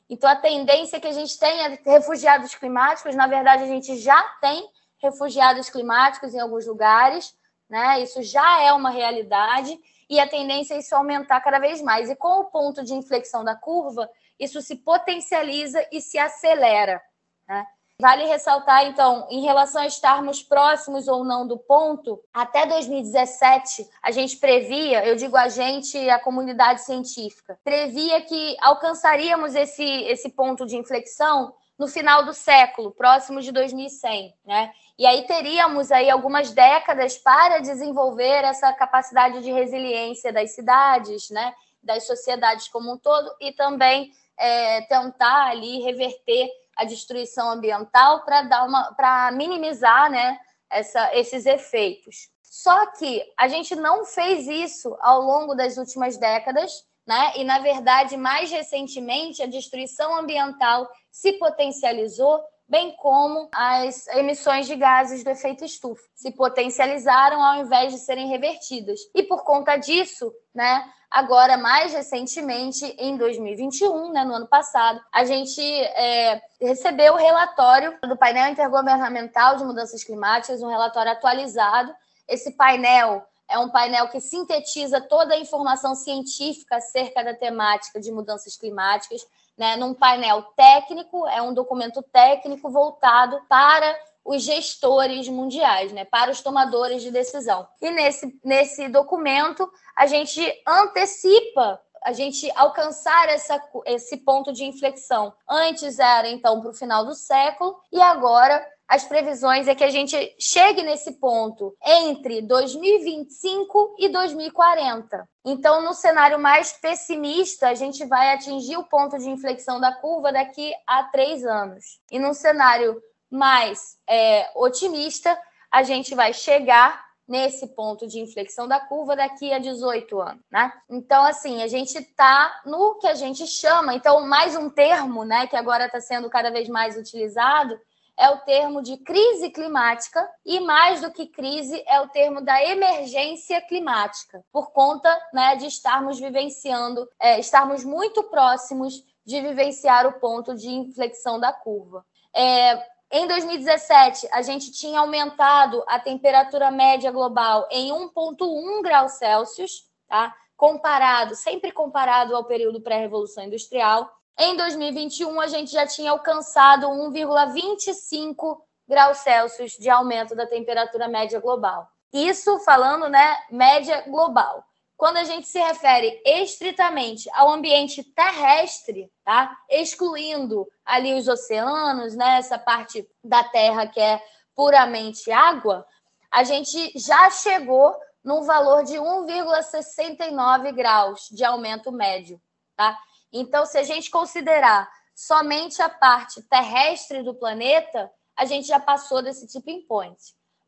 Então, a tendência é que a gente tenha refugiados climáticos, na verdade, a gente já tem refugiados climáticos em alguns lugares, né? Isso já é uma realidade e a tendência é isso aumentar cada vez mais. E com o ponto de inflexão da curva, isso se potencializa e se acelera, né? Vale ressaltar, então, em relação a estarmos próximos ou não do ponto, até 2017, a gente previa, eu digo a gente, a comunidade científica, previa que alcançaríamos esse, esse ponto de inflexão no final do século, próximo de 2100, né? E aí teríamos aí algumas décadas para desenvolver essa capacidade de resiliência das cidades, né? Das sociedades como um todo e também é, tentar ali reverter a destruição ambiental para dar uma para minimizar né, essa, esses efeitos. Só que a gente não fez isso ao longo das últimas décadas, né? E na verdade, mais recentemente, a destruição ambiental se potencializou, bem como as emissões de gases do efeito estufa se potencializaram ao invés de serem revertidas. E por conta disso, né, Agora, mais recentemente, em 2021, né, no ano passado, a gente é, recebeu o relatório do painel intergovernamental de mudanças climáticas, um relatório atualizado. Esse painel é um painel que sintetiza toda a informação científica acerca da temática de mudanças climáticas, né, num painel técnico, é um documento técnico voltado para os gestores mundiais, né, para os tomadores de decisão. E nesse, nesse documento, a gente antecipa a gente alcançar essa, esse ponto de inflexão. Antes era, então, para o final do século, e agora as previsões é que a gente chegue nesse ponto entre 2025 e 2040. Então, no cenário mais pessimista, a gente vai atingir o ponto de inflexão da curva daqui a três anos. E num cenário mais é, otimista, a gente vai chegar nesse ponto de inflexão da curva daqui a 18 anos, né? Então, assim, a gente está no que a gente chama, então, mais um termo, né, que agora está sendo cada vez mais utilizado, é o termo de crise climática e mais do que crise é o termo da emergência climática, por conta né, de estarmos vivenciando, é, estarmos muito próximos de vivenciar o ponto de inflexão da curva. É, em 2017, a gente tinha aumentado a temperatura média global em 1,1 graus Celsius, tá? comparado, sempre comparado ao período pré-revolução industrial. Em 2021, a gente já tinha alcançado 1,25 graus Celsius de aumento da temperatura média global. Isso falando, né, média global. Quando a gente se refere estritamente ao ambiente terrestre, tá? Excluindo ali os oceanos, né, essa parte da Terra que é puramente água, a gente já chegou num valor de 1,69 graus de aumento médio, tá? Então, se a gente considerar somente a parte terrestre do planeta, a gente já passou desse tipping point.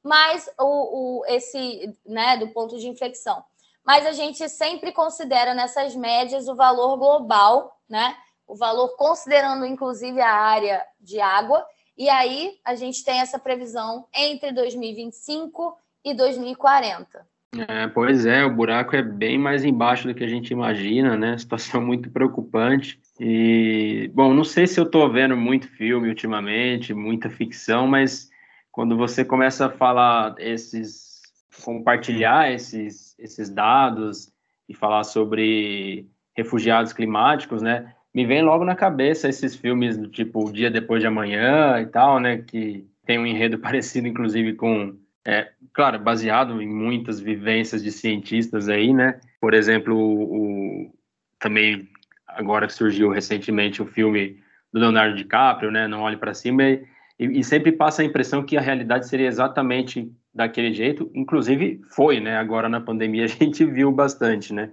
Mas o, o esse, né, do ponto de inflexão mas a gente sempre considera nessas médias o valor global, né? O valor considerando inclusive a área de água, e aí a gente tem essa previsão entre 2025 e 2040. É, pois é, o buraco é bem mais embaixo do que a gente imagina, né? Situação muito preocupante. E, bom, não sei se eu estou vendo muito filme ultimamente, muita ficção, mas quando você começa a falar esses, compartilhar esses esses dados e falar sobre refugiados climáticos, né? Me vem logo na cabeça esses filmes do tipo O Dia Depois de Amanhã e tal, né? Que tem um enredo parecido, inclusive, com é, claro, baseado em muitas vivências de cientistas aí, né? Por exemplo, o, o, também agora que surgiu recentemente o filme do Leonardo DiCaprio, né? Não olhe para cima e, e, sempre passa a impressão que a realidade seria exatamente daquele jeito. Inclusive foi, né? Agora na pandemia a gente viu bastante, né?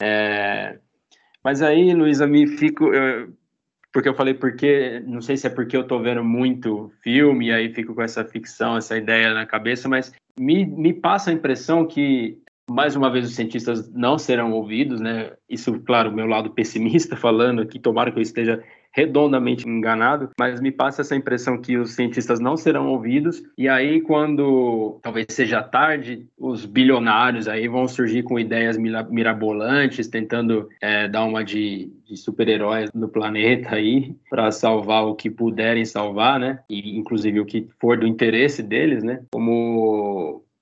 É, mas aí, Luísa, me fico eu, porque eu falei porque, não sei se é porque eu tô vendo muito filme e aí fico com essa ficção, essa ideia na cabeça, mas me, me passa a impressão que mais uma vez os cientistas não serão ouvidos, né? Isso, claro, meu lado pessimista falando aqui, tomara que eu esteja redondamente enganado, mas me passa essa impressão que os cientistas não serão ouvidos, e aí quando talvez seja tarde, os bilionários aí vão surgir com ideias mirabolantes, tentando é, dar uma de, de super-heróis no planeta aí, para salvar o que puderem salvar, né? E inclusive o que for do interesse deles, né? Como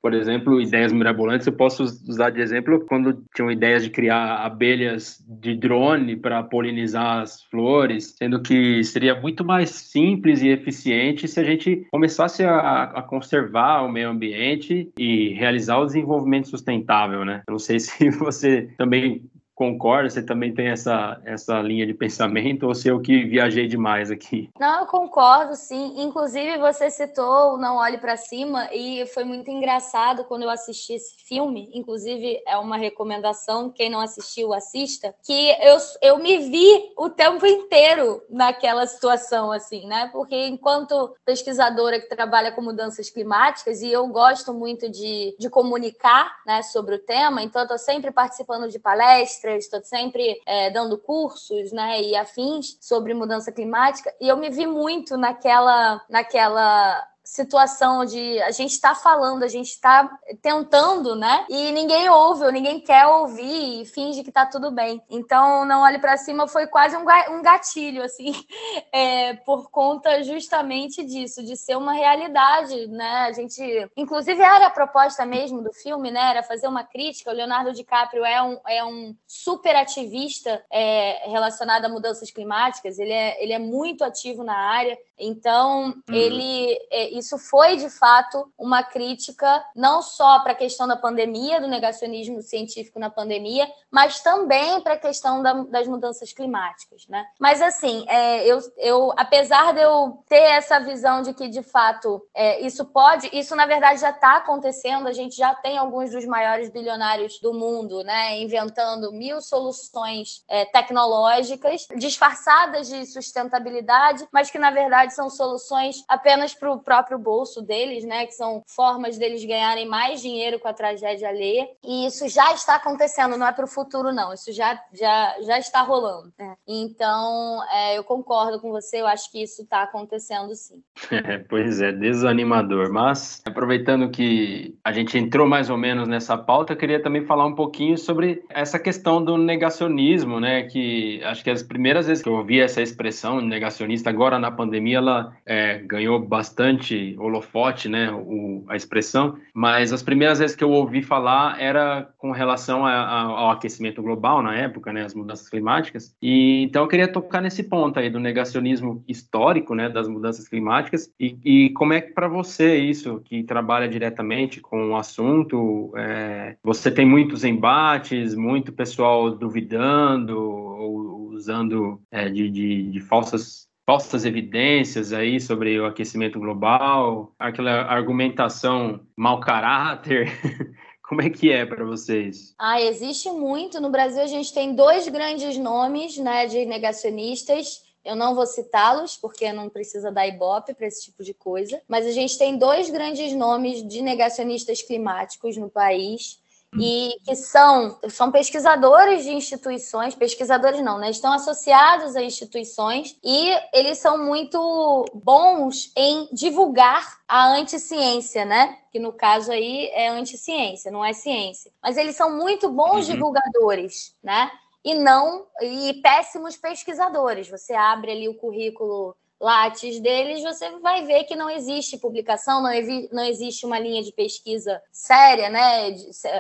por exemplo, ideias mirabolantes, eu posso usar de exemplo quando tinham ideias de criar abelhas de drone para polinizar as flores, sendo que seria muito mais simples e eficiente se a gente começasse a, a conservar o meio ambiente e realizar o desenvolvimento sustentável, né? Eu não sei se você também concorda? Você também tem essa, essa linha de pensamento ou se eu que viajei demais aqui? Não, eu concordo, sim. Inclusive, você citou Não Olhe para Cima e foi muito engraçado quando eu assisti esse filme. Inclusive, é uma recomendação, quem não assistiu, assista, que eu, eu me vi o tempo inteiro naquela situação, assim, né? Porque enquanto pesquisadora que trabalha com mudanças climáticas, e eu gosto muito de, de comunicar né, sobre o tema, então eu estou sempre participando de palestras, palestras, estou sempre é, dando cursos, né, e afins sobre mudança climática, e eu me vi muito naquela, naquela situação de a gente está falando, a gente está tentando, né? E ninguém ouve, ou ninguém quer ouvir e finge que tá tudo bem. Então, não olhe para cima foi quase um gatilho, assim, é, por conta justamente disso, de ser uma realidade, né? A gente, inclusive, era a proposta mesmo do filme, né? Era fazer uma crítica. O Leonardo DiCaprio é um, é um super ativista é, relacionado a mudanças climáticas. Ele é, ele é muito ativo na área. Então, uhum. ele é, isso foi de fato uma crítica não só para a questão da pandemia, do negacionismo científico na pandemia, mas também para a questão da, das mudanças climáticas, né? Mas assim, é, eu, eu, apesar de eu ter essa visão de que de fato é, isso pode, isso na verdade já está acontecendo. A gente já tem alguns dos maiores bilionários do mundo, né, inventando mil soluções é, tecnológicas disfarçadas de sustentabilidade, mas que na verdade são soluções apenas para o próprio bolso deles, né? Que são formas deles ganharem mais dinheiro com a tragédia alheia. E isso já está acontecendo, não é para o futuro, não. Isso já, já, já está rolando. Né? Então, é, eu concordo com você, eu acho que isso está acontecendo sim. É, pois é, desanimador. Mas, aproveitando que a gente entrou mais ou menos nessa pauta, eu queria também falar um pouquinho sobre essa questão do negacionismo, né? Que acho que as primeiras vezes que eu ouvi essa expressão negacionista, agora na pandemia, ela é, ganhou bastante holofote, né, o, a expressão, mas as primeiras vezes que eu ouvi falar era com relação a, a, ao aquecimento global na época, né, as mudanças climáticas. E então eu queria tocar nesse ponto aí do negacionismo histórico, né, das mudanças climáticas e, e como é que para você isso que trabalha diretamente com o assunto, é, você tem muitos embates, muito pessoal duvidando ou usando é, de, de, de falsas falsas evidências aí sobre o aquecimento global, aquela argumentação mau caráter. Como é que é para vocês? Ah, existe muito. No Brasil, a gente tem dois grandes nomes né, de negacionistas. Eu não vou citá-los, porque não precisa dar ibope para esse tipo de coisa. Mas a gente tem dois grandes nomes de negacionistas climáticos no país e que são, são pesquisadores de instituições, pesquisadores não, né? Estão associados a instituições e eles são muito bons em divulgar a anticiência, né? Que no caso aí é anticiência, não é ciência. Mas eles são muito bons uhum. divulgadores, né? E não e péssimos pesquisadores. Você abre ali o currículo Lattes deles, você vai ver que não existe publicação, não, não existe uma linha de pesquisa séria, né?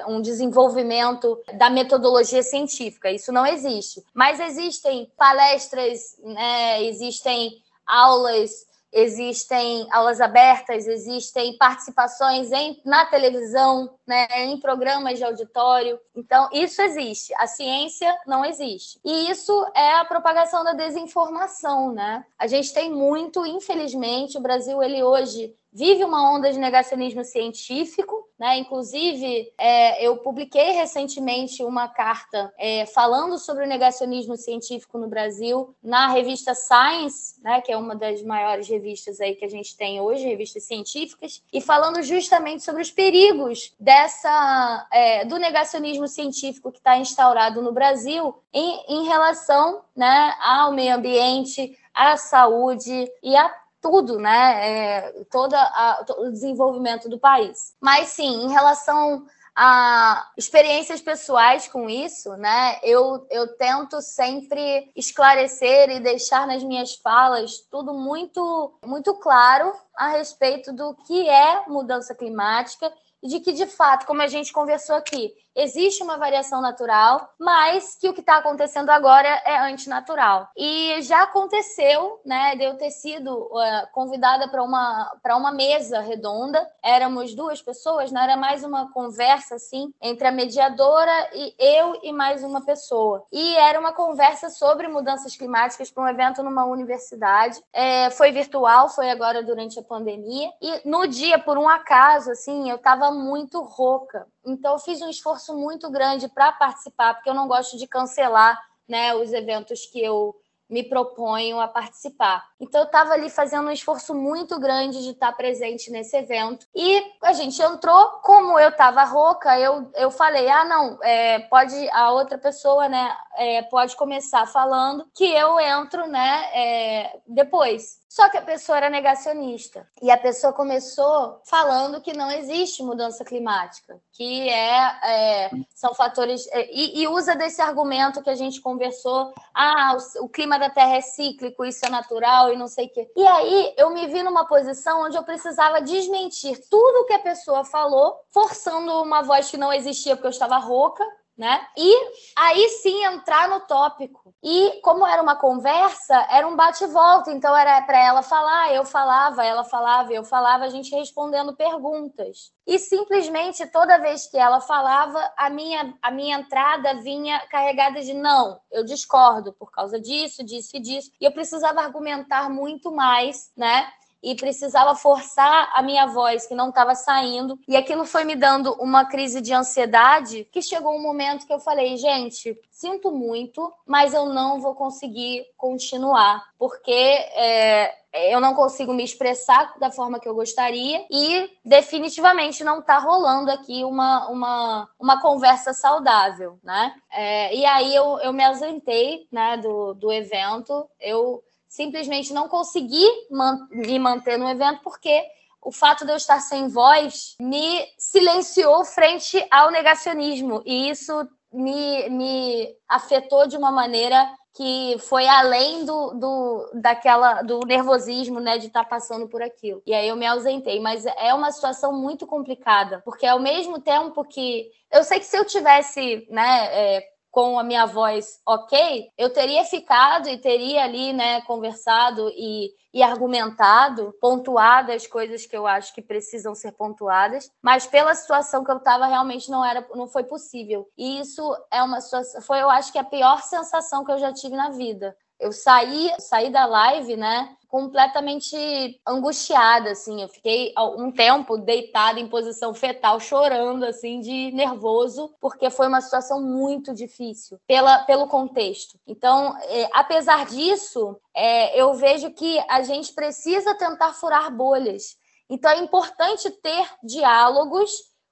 um desenvolvimento da metodologia científica. Isso não existe. Mas existem palestras, né? existem aulas existem aulas abertas, existem participações em, na televisão, né, em programas de auditório. Então, isso existe. A ciência não existe. E isso é a propagação da desinformação, né? A gente tem muito, infelizmente, o Brasil, ele hoje vive uma onda de negacionismo científico, né? Inclusive, é, eu publiquei recentemente uma carta é, falando sobre o negacionismo científico no Brasil na revista Science, né? Que é uma das maiores revistas aí que a gente tem hoje, revistas científicas, e falando justamente sobre os perigos dessa é, do negacionismo científico que está instaurado no Brasil em, em relação, né, ao meio ambiente, à saúde e a tudo, né? É, todo a, o desenvolvimento do país. Mas sim, em relação a experiências pessoais com isso, né? Eu, eu tento sempre esclarecer e deixar nas minhas falas tudo muito muito claro a respeito do que é mudança climática de que de fato, como a gente conversou aqui, existe uma variação natural, mas que o que está acontecendo agora é antinatural. E já aconteceu, né, de eu ter sido uh, convidada para uma, uma mesa redonda, éramos duas pessoas, não era mais uma conversa assim entre a mediadora e eu e mais uma pessoa. E era uma conversa sobre mudanças climáticas para um evento numa universidade. É, foi virtual, foi agora durante a pandemia. E no dia, por um acaso, assim, eu estava muito rouca. Então, eu fiz um esforço muito grande para participar, porque eu não gosto de cancelar né, os eventos que eu me proponho a participar. Então eu estava ali fazendo um esforço muito grande de estar presente nesse evento. E a gente entrou, como eu estava rouca, eu, eu falei: ah, não, é, pode a outra pessoa, né, é, pode começar falando que eu entro, né, é, depois. Só que a pessoa era negacionista. E a pessoa começou falando que não existe mudança climática, que é, é são fatores. É, e, e, usa desse argumento que a gente conversou: ah, o, o, clima da Terra é cíclico, isso é natural e não sei o quê. E aí eu me vi numa posição onde eu precisava desmentir tudo que a pessoa falou, forçando uma voz que não existia porque eu estava rouca né? E aí sim entrar no tópico. E como era uma conversa, era um bate-volta, então era para ela falar, eu falava, ela falava, eu falava, a gente respondendo perguntas. E simplesmente toda vez que ela falava, a minha a minha entrada vinha carregada de não, eu discordo por causa disso, disso e disso. E eu precisava argumentar muito mais, né? E precisava forçar a minha voz que não estava saindo. E aquilo foi me dando uma crise de ansiedade que chegou um momento que eu falei, gente, sinto muito, mas eu não vou conseguir continuar, porque é, eu não consigo me expressar da forma que eu gostaria e definitivamente não está rolando aqui uma, uma, uma conversa saudável, né? É, e aí eu, eu me ausentei né, do, do evento, eu simplesmente não consegui man me manter no evento porque o fato de eu estar sem voz me silenciou frente ao negacionismo e isso me, me afetou de uma maneira que foi além do, do, daquela, do nervosismo, né, de estar passando por aquilo. E aí eu me ausentei, mas é uma situação muito complicada, porque ao mesmo tempo que eu sei que se eu tivesse, né, é, com a minha voz ok, eu teria ficado e teria ali, né, conversado e, e argumentado, pontuado as coisas que eu acho que precisam ser pontuadas, mas pela situação que eu estava realmente não era, não foi possível. E isso é uma situação, foi eu acho que a pior sensação que eu já tive na vida. Eu saí, saí da live, né, completamente angustiada, assim. Eu fiquei um tempo deitada em posição fetal, chorando, assim, de nervoso, porque foi uma situação muito difícil pela, pelo contexto. Então, é, apesar disso, é, eu vejo que a gente precisa tentar furar bolhas. Então, é importante ter diálogos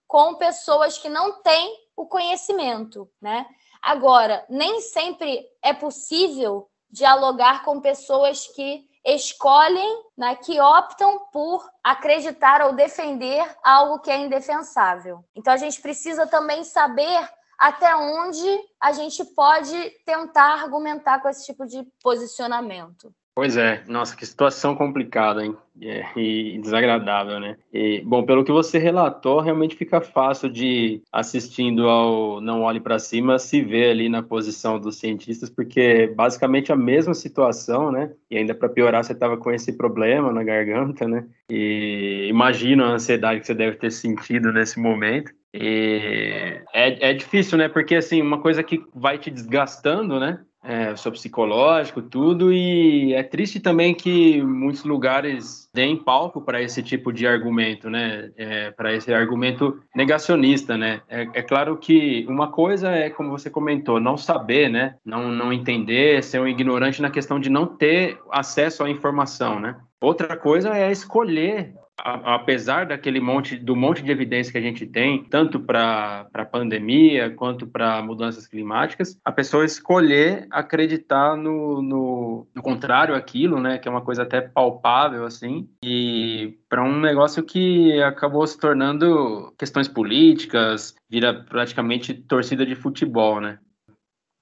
com pessoas que não têm o conhecimento, né? Agora, nem sempre é possível dialogar com pessoas que escolhem, né, que optam por acreditar ou defender algo que é indefensável. Então a gente precisa também saber até onde a gente pode tentar argumentar com esse tipo de posicionamento. Pois é, nossa, que situação complicada, hein? É, e desagradável, né? E, bom, pelo que você relatou, realmente fica fácil de, assistindo ao Não Olhe para Cima, se ver ali na posição dos cientistas, porque basicamente a mesma situação, né? E ainda para piorar, você estava com esse problema na garganta, né? E imagino a ansiedade que você deve ter sentido nesse momento. E é, é difícil, né? Porque, assim, uma coisa que vai te desgastando, né? É, seu psicológico, tudo, e é triste também que muitos lugares deem palco para esse tipo de argumento, né? É, para esse argumento negacionista, né? É, é, claro que uma coisa é, como você comentou, não saber, né? Não, não entender, ser um ignorante na questão de não ter acesso à informação, né? Outra coisa é escolher apesar daquele monte do monte de evidência que a gente tem, tanto para a pandemia quanto para mudanças climáticas, a pessoa escolher acreditar no, no, no contrário aquilo, né, que é uma coisa até palpável assim, e para um negócio que acabou se tornando questões políticas, vira praticamente torcida de futebol, né?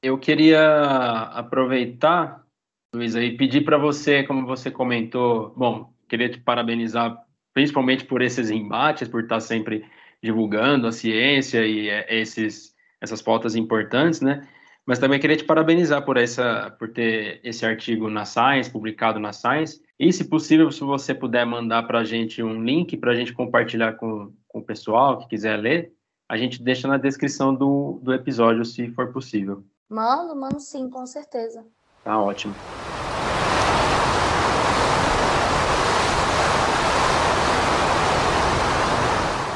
Eu queria aproveitar, Luiz, e pedir para você, como você comentou, bom, queria te parabenizar principalmente por esses embates, por estar sempre divulgando a ciência e é, esses, essas pautas importantes, né? Mas também queria te parabenizar por essa, por ter esse artigo na Science, publicado na Science. E, se possível, se você puder mandar para a gente um link para a gente compartilhar com, com o pessoal que quiser ler, a gente deixa na descrição do, do episódio, se for possível. Mando, mando sim, com certeza. Tá ótimo.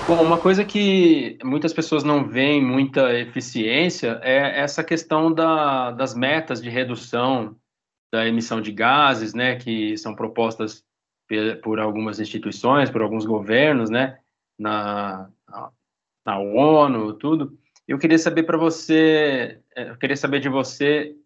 Bom, uma coisa que muitas pessoas não veem muita eficiência é essa questão da, das metas de redução da emissão de gases, né, que são propostas por algumas instituições, por alguns governos, né, na, na ONU, tudo. Eu queria saber para você, é, eu queria saber de você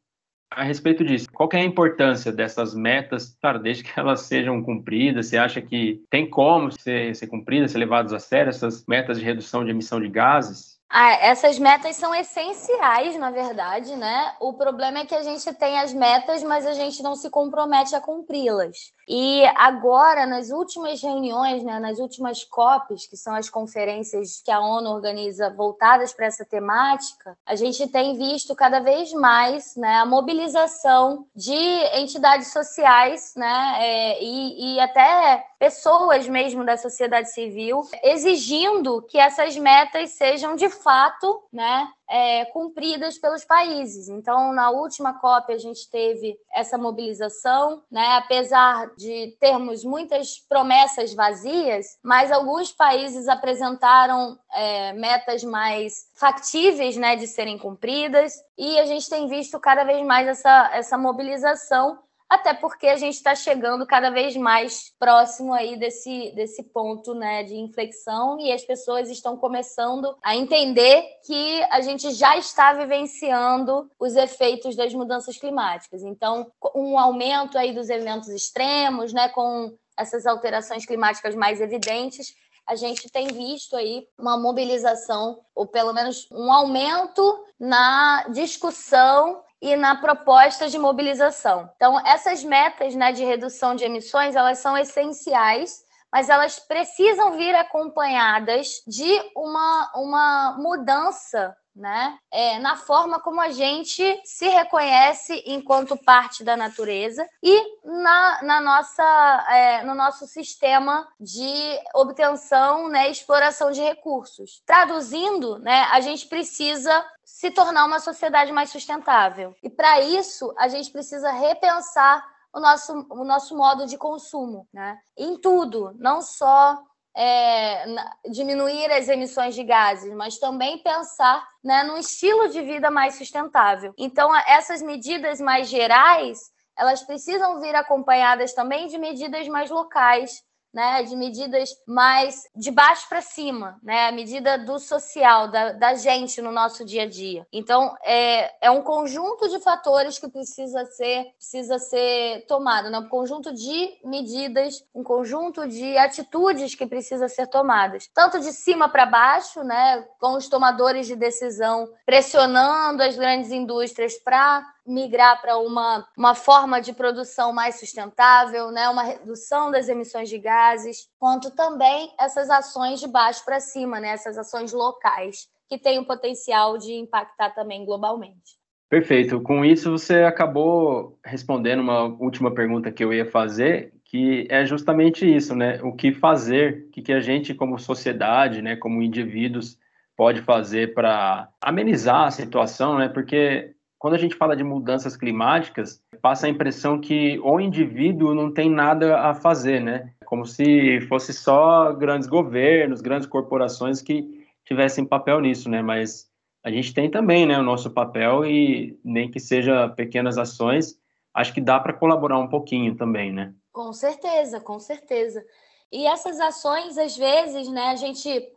a respeito disso. Qual é a importância dessas metas, claro, desde que elas sejam cumpridas? Você acha que tem como ser, ser cumpridas, ser levadas a sério essas metas de redução de emissão de gases? Ah, essas metas são essenciais, na verdade, né? O problema é que a gente tem as metas, mas a gente não se compromete a cumpri-las. E agora, nas últimas reuniões, né, nas últimas COPs, que são as conferências que a ONU organiza voltadas para essa temática, a gente tem visto cada vez mais né, a mobilização de entidades sociais né, é, e, e até pessoas mesmo da sociedade civil exigindo que essas metas sejam de fato né, é, cumpridas pelos países. Então, na última COP, a gente teve essa mobilização, né? apesar de termos muitas promessas vazias, mas alguns países apresentaram é, metas mais factíveis né, de serem cumpridas, e a gente tem visto cada vez mais essa, essa mobilização até porque a gente está chegando cada vez mais próximo aí desse, desse ponto né, de inflexão e as pessoas estão começando a entender que a gente já está vivenciando os efeitos das mudanças climáticas. Então, um aumento aí dos eventos extremos, né, com essas alterações climáticas mais evidentes, a gente tem visto aí uma mobilização, ou pelo menos um aumento na discussão e na proposta de mobilização. Então, essas metas né, de redução de emissões, elas são essenciais, mas elas precisam vir acompanhadas de uma, uma mudança né? É, na forma como a gente se reconhece enquanto parte da natureza e na, na nossa, é, no nosso sistema de obtenção né, exploração de recursos. Traduzindo, né, a gente precisa se tornar uma sociedade mais sustentável. E para isso, a gente precisa repensar o nosso, o nosso modo de consumo, né? Em tudo, não só é, diminuir as emissões de gases, mas também pensar né, num estilo de vida mais sustentável. Então, essas medidas mais gerais, elas precisam vir acompanhadas também de medidas mais locais, né, de medidas mais de baixo para cima, né, a medida do social, da, da gente no nosso dia a dia. Então, é, é um conjunto de fatores que precisa ser, precisa ser tomado, né, um conjunto de medidas, um conjunto de atitudes que precisa ser tomadas, tanto de cima para baixo, né, com os tomadores de decisão pressionando as grandes indústrias para migrar para uma, uma forma de produção mais sustentável, né? uma redução das emissões de gases, quanto também essas ações de baixo para cima, né? essas ações locais, que têm o potencial de impactar também globalmente. Perfeito. Com isso, você acabou respondendo uma última pergunta que eu ia fazer, que é justamente isso, né? O que fazer, o que a gente, como sociedade, né, como indivíduos, pode fazer para amenizar a situação, né? Porque quando a gente fala de mudanças climáticas, passa a impressão que o indivíduo não tem nada a fazer, né? Como se fosse só grandes governos, grandes corporações que tivessem papel nisso, né? Mas a gente tem também, né, o nosso papel e nem que seja pequenas ações, acho que dá para colaborar um pouquinho também, né? Com certeza, com certeza. E essas ações, às vezes, né, a gente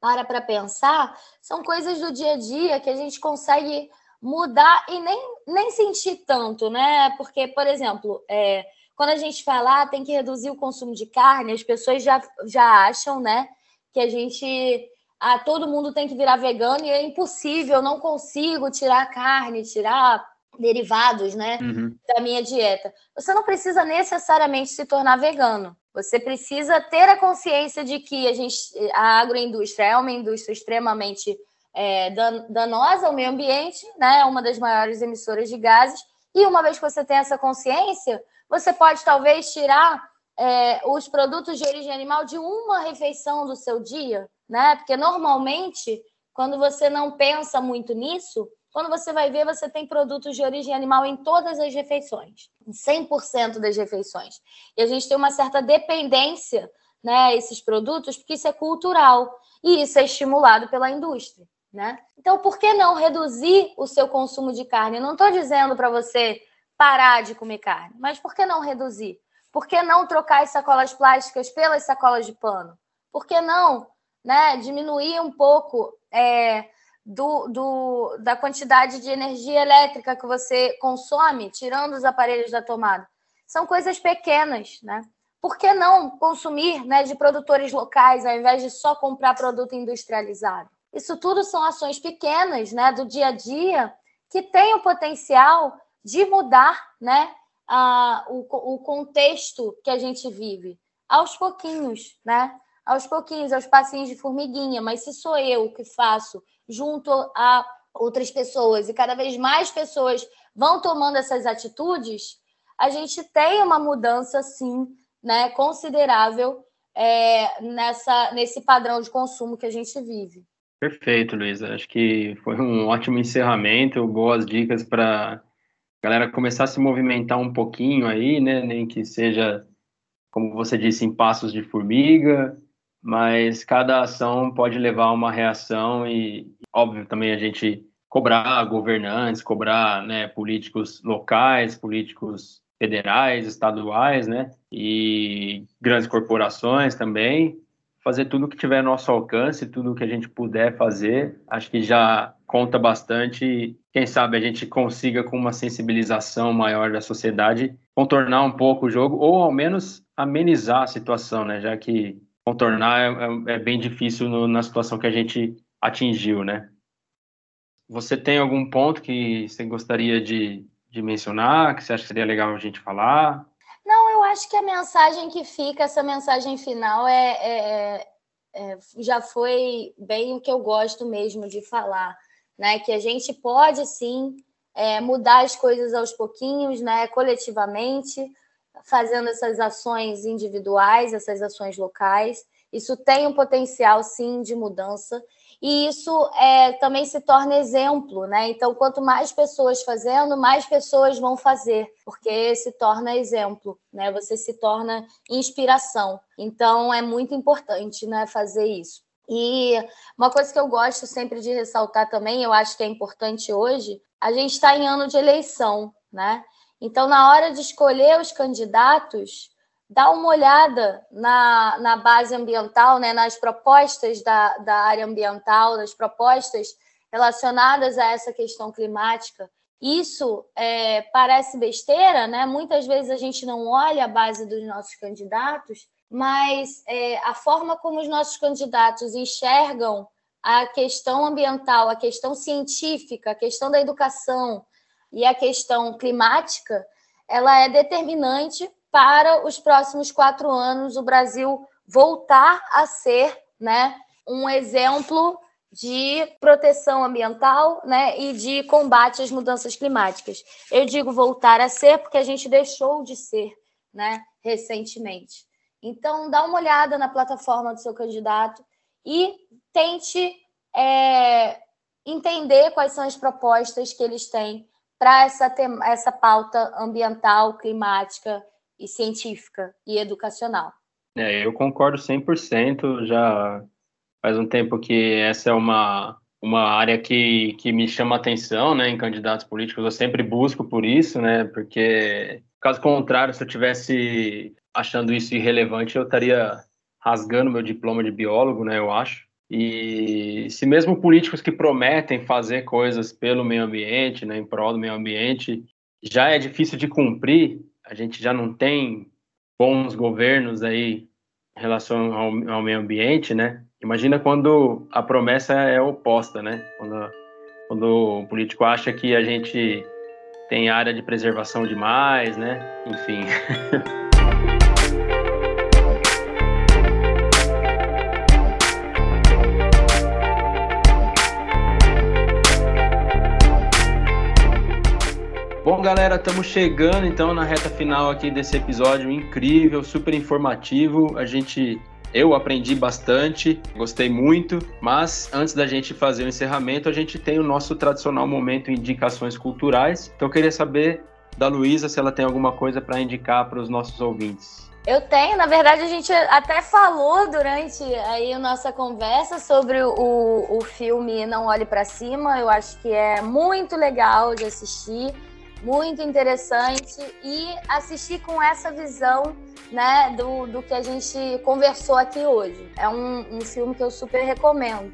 para para pensar, são coisas do dia a dia que a gente consegue mudar e nem, nem sentir tanto, né? Porque, por exemplo, é, quando a gente fala ah, tem que reduzir o consumo de carne, as pessoas já, já acham, né, que a gente ah, todo mundo tem que virar vegano e é impossível, eu não consigo tirar carne, tirar derivados, né, uhum. da minha dieta. Você não precisa necessariamente se tornar vegano. Você precisa ter a consciência de que a, gente, a agroindústria é uma indústria extremamente é, danosa ao meio ambiente, né, é uma das maiores emissoras de gases. E uma vez que você tem essa consciência, você pode talvez tirar é, os produtos de origem animal de uma refeição do seu dia, né? Porque normalmente, quando você não pensa muito nisso, quando você vai ver, você tem produtos de origem animal em todas as refeições, em 100% das refeições. E a gente tem uma certa dependência, né, esses produtos, porque isso é cultural e isso é estimulado pela indústria, né? Então, por que não reduzir o seu consumo de carne? Eu não estou dizendo para você parar de comer carne, mas por que não reduzir? Por que não trocar as sacolas plásticas pelas sacolas de pano? Por que não né, diminuir um pouco é, do, do, da quantidade de energia elétrica que você consome, tirando os aparelhos da tomada. São coisas pequenas, né? Por que não consumir né, de produtores locais ao invés de só comprar produto industrializado? Isso tudo são ações pequenas né, do dia a dia que têm o potencial de mudar né, a, o, o contexto que a gente vive aos pouquinhos, né? Aos pouquinhos, aos passinhos de formiguinha, mas se sou eu que faço junto a outras pessoas e cada vez mais pessoas vão tomando essas atitudes, a gente tem uma mudança, sim, né, considerável é, nessa, nesse padrão de consumo que a gente vive. Perfeito, Luísa. Acho que foi um ótimo encerramento, boas dicas para galera começar a se movimentar um pouquinho aí, né? Nem que seja, como você disse, em passos de formiga, mas cada ação pode levar a uma reação e, óbvio, também a gente cobrar governantes, cobrar né, políticos locais, políticos federais, estaduais, né, e grandes corporações também, fazer tudo que tiver ao nosso alcance, tudo que a gente puder fazer, acho que já conta bastante. Quem sabe a gente consiga, com uma sensibilização maior da sociedade, contornar um pouco o jogo, ou ao menos amenizar a situação, né? Já que contornar é, é, é bem difícil no, na situação que a gente atingiu, né? Você tem algum ponto que você gostaria de, de mencionar, que você acha que seria legal a gente falar? Acho que a mensagem que fica, essa mensagem final, é, é, é, já foi bem o que eu gosto mesmo de falar, né? Que a gente pode sim é, mudar as coisas aos pouquinhos, né? Coletivamente, fazendo essas ações individuais, essas ações locais. Isso tem um potencial, sim, de mudança. E isso é, também se torna exemplo, né? Então, quanto mais pessoas fazendo, mais pessoas vão fazer, porque se torna exemplo, né? Você se torna inspiração. Então, é muito importante, né, fazer isso. E uma coisa que eu gosto sempre de ressaltar também, eu acho que é importante hoje, a gente está em ano de eleição, né? Então, na hora de escolher os candidatos, dá uma olhada na, na base ambiental, né, nas propostas da, da área ambiental, nas propostas relacionadas a essa questão climática. Isso é, parece besteira, né? Muitas vezes a gente não olha a base dos nossos candidatos, mas é, a forma como os nossos candidatos enxergam a questão ambiental, a questão científica, a questão da educação, e a questão climática, ela é determinante para os próximos quatro anos o Brasil voltar a ser né, um exemplo de proteção ambiental né, e de combate às mudanças climáticas. Eu digo voltar a ser porque a gente deixou de ser né, recentemente. Então, dá uma olhada na plataforma do seu candidato e tente é, entender quais são as propostas que eles têm para essa, essa pauta ambiental, climática e científica e educacional. É, eu concordo 100%. Já faz um tempo que essa é uma, uma área que, que me chama atenção né, em candidatos políticos. Eu sempre busco por isso, né, porque, caso contrário, se eu tivesse achando isso irrelevante, eu estaria rasgando meu diploma de biólogo, né, eu acho. E se mesmo políticos que prometem fazer coisas pelo meio ambiente, né, em prol do meio ambiente, já é difícil de cumprir, a gente já não tem bons governos aí em relação ao, ao meio ambiente, né? Imagina quando a promessa é oposta, né? Quando, quando o político acha que a gente tem área de preservação demais, né? Enfim. Bom, galera, estamos chegando então na reta final aqui desse episódio incrível, super informativo. A gente eu aprendi bastante, gostei muito, mas antes da gente fazer o encerramento, a gente tem o nosso tradicional momento indicações culturais. Então eu queria saber da Luísa se ela tem alguma coisa para indicar para os nossos ouvintes. Eu tenho, na verdade, a gente até falou durante aí a nossa conversa sobre o, o filme Não Olhe para Cima. Eu acho que é muito legal de assistir muito interessante e assistir com essa visão né, do, do que a gente conversou aqui hoje. É um, um filme que eu super recomendo.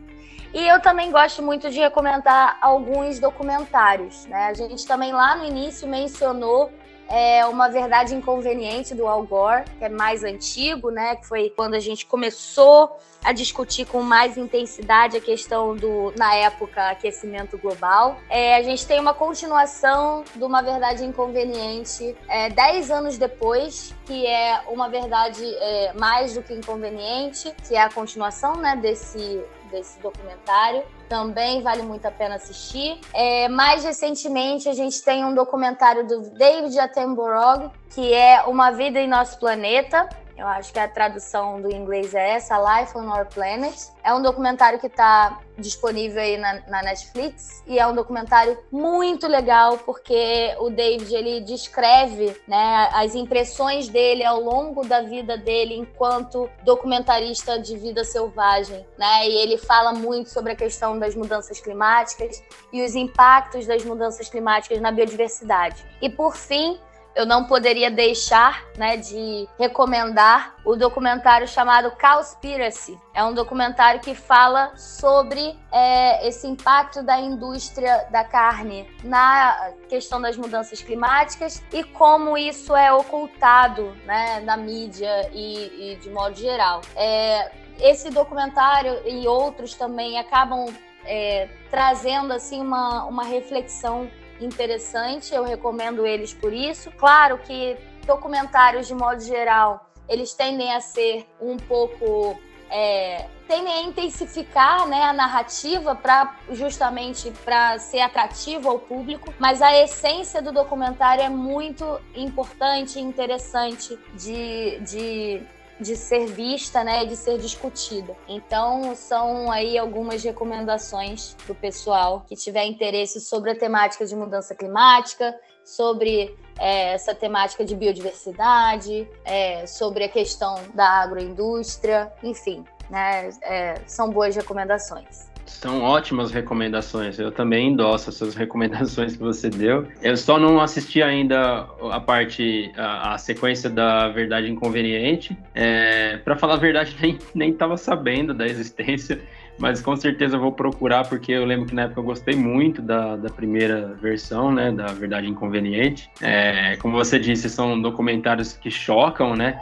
E eu também gosto muito de recomendar alguns documentários. Né? A gente também lá no início mencionou é uma verdade inconveniente do Al Gore, que é mais antigo, né? Que foi quando a gente começou a discutir com mais intensidade a questão do, na época, aquecimento global. É, a gente tem uma continuação de uma verdade inconveniente é, dez anos depois, que é uma verdade é, mais do que inconveniente, que é a continuação né, desse desse documentário. Também vale muito a pena assistir. É, mais recentemente, a gente tem um documentário do David Attenborough, que é Uma Vida em Nosso Planeta. Eu acho que a tradução do inglês é essa, Life on Our Planet. É um documentário que está disponível aí na, na, Netflix e é um documentário muito legal porque o David ele descreve né, as impressões dele ao longo da vida dele enquanto documentarista de vida selvagem, né? E ele fala muito sobre a questão das mudanças climáticas e os impactos das mudanças climáticas na biodiversidade. E por fim, eu não poderia deixar né, de recomendar o documentário chamado Cowspiracy. É um documentário que fala sobre é, esse impacto da indústria da carne na questão das mudanças climáticas e como isso é ocultado né, na mídia e, e de modo geral. É, esse documentário e outros também acabam é, trazendo assim uma, uma reflexão interessante, eu recomendo eles por isso. Claro que documentários, de modo geral, eles tendem a ser um pouco. É, tendem a intensificar né, a narrativa para justamente para ser atrativo ao público, mas a essência do documentário é muito importante e interessante de, de de ser vista, né, de ser discutida. Então, são aí algumas recomendações para o pessoal que tiver interesse sobre a temática de mudança climática, sobre é, essa temática de biodiversidade, é, sobre a questão da agroindústria, enfim, né, é, são boas recomendações. São ótimas recomendações. Eu também endosso essas recomendações que você deu. Eu só não assisti ainda a parte, a, a sequência da Verdade Inconveniente. É, para falar a verdade, nem, nem tava sabendo da existência, mas com certeza vou procurar, porque eu lembro que na época eu gostei muito da, da primeira versão, né, da Verdade Inconveniente. É, como você disse, são documentários que chocam, né?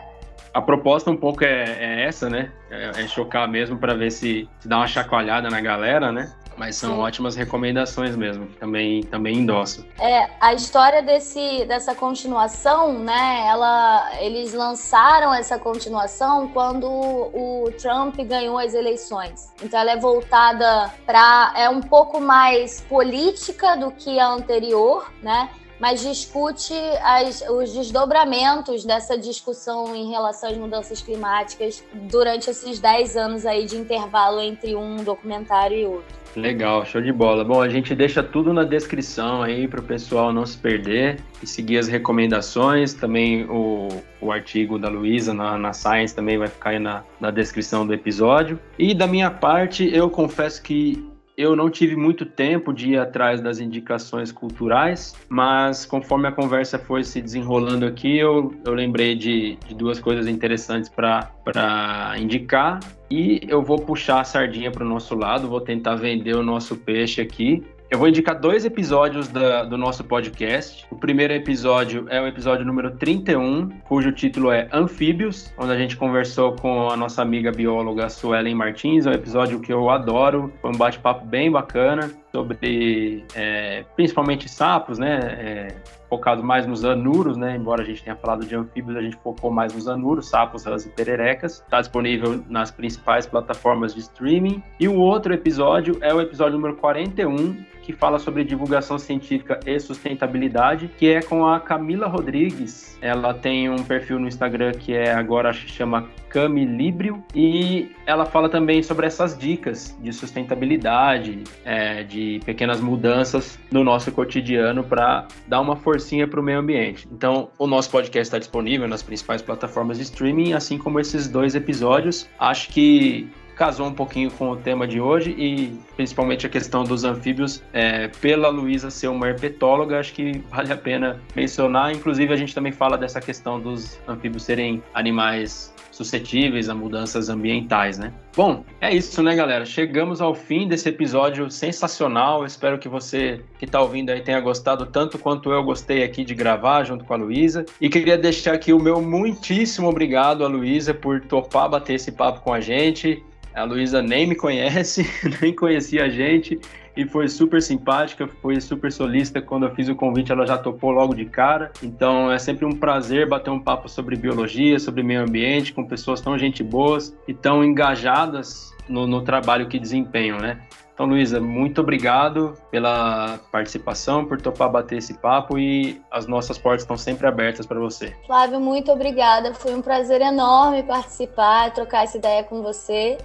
A proposta um pouco é, é essa, né? É, é chocar mesmo para ver se, se, dá uma chacoalhada na galera, né? Mas são Sim. ótimas recomendações mesmo, também, também endosso. É, a história desse, dessa continuação, né? Ela, eles lançaram essa continuação quando o Trump ganhou as eleições. Então ela é voltada para. é um pouco mais política do que a anterior, né? Mas discute as, os desdobramentos dessa discussão em relação às mudanças climáticas durante esses 10 anos aí de intervalo entre um documentário e outro. Legal, show de bola. Bom, a gente deixa tudo na descrição aí para o pessoal não se perder e seguir as recomendações. Também o, o artigo da Luísa na, na Science também vai ficar aí na, na descrição do episódio. E da minha parte, eu confesso que eu não tive muito tempo de ir atrás das indicações culturais, mas conforme a conversa foi se desenrolando aqui, eu, eu lembrei de, de duas coisas interessantes para indicar. E eu vou puxar a sardinha para o nosso lado, vou tentar vender o nosso peixe aqui. Eu vou indicar dois episódios da, do nosso podcast. O primeiro episódio é o episódio número 31, cujo título é Anfíbios, onde a gente conversou com a nossa amiga bióloga Suelen Martins. É um episódio que eu adoro, foi um bate-papo bem bacana sobre é, principalmente sapos, né? É, focado mais nos anuros, né? Embora a gente tenha falado de anfíbios, a gente focou mais nos anuros, sapos, rãs e pererecas. Está disponível nas principais plataformas de streaming. E o outro episódio é o episódio número 41, que fala sobre divulgação científica e sustentabilidade, que é com a Camila Rodrigues. Ela tem um perfil no Instagram que é agora chama Camilíbrio e ela fala também sobre essas dicas de sustentabilidade, é, de pequenas mudanças no nosso cotidiano para dar uma forcinha para o meio ambiente. Então, o nosso podcast está disponível nas principais plataformas de streaming, assim como esses dois episódios. Acho que casou um pouquinho com o tema de hoje e principalmente a questão dos anfíbios. É, pela Luísa ser uma herpetóloga, acho que vale a pena mencionar. Inclusive, a gente também fala dessa questão dos anfíbios serem animais suscetíveis a mudanças ambientais, né? Bom, é isso, né, galera? Chegamos ao fim desse episódio sensacional. Espero que você que está ouvindo aí tenha gostado tanto quanto eu gostei aqui de gravar junto com a Luísa. E queria deixar aqui o meu muitíssimo obrigado a Luísa por topar bater esse papo com a gente. A Luísa nem me conhece, nem conhecia a gente e foi super simpática, foi super solista. Quando eu fiz o convite, ela já topou logo de cara. Então é sempre um prazer bater um papo sobre biologia, sobre meio ambiente, com pessoas tão gente boas e tão engajadas no, no trabalho que desempenham, né? Então, Luísa, muito obrigado pela participação, por topar bater esse papo e as nossas portas estão sempre abertas para você. Flávio, muito obrigada. Foi um prazer enorme participar, trocar essa ideia com você.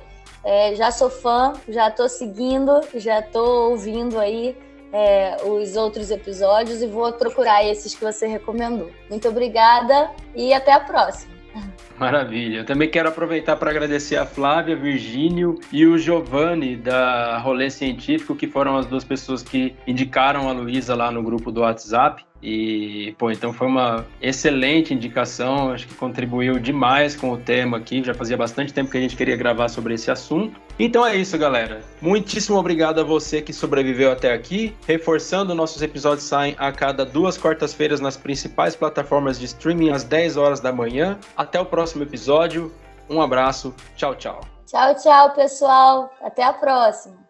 É, já sou fã, já estou seguindo, já estou ouvindo aí é, os outros episódios e vou procurar esses que você recomendou. Muito obrigada e até a próxima. Maravilha. Eu também quero aproveitar para agradecer a Flávia, Virgínio e o Giovanni da Rolê Científico, que foram as duas pessoas que indicaram a Luísa lá no grupo do WhatsApp. E, pô, então foi uma excelente indicação, acho que contribuiu demais com o tema aqui. Já fazia bastante tempo que a gente queria gravar sobre esse assunto. Então é isso, galera. Muitíssimo obrigado a você que sobreviveu até aqui. Reforçando, nossos episódios saem a cada duas quartas-feiras nas principais plataformas de streaming às 10 horas da manhã. Até o próximo episódio. Um abraço. Tchau, tchau. Tchau, tchau, pessoal. Até a próxima.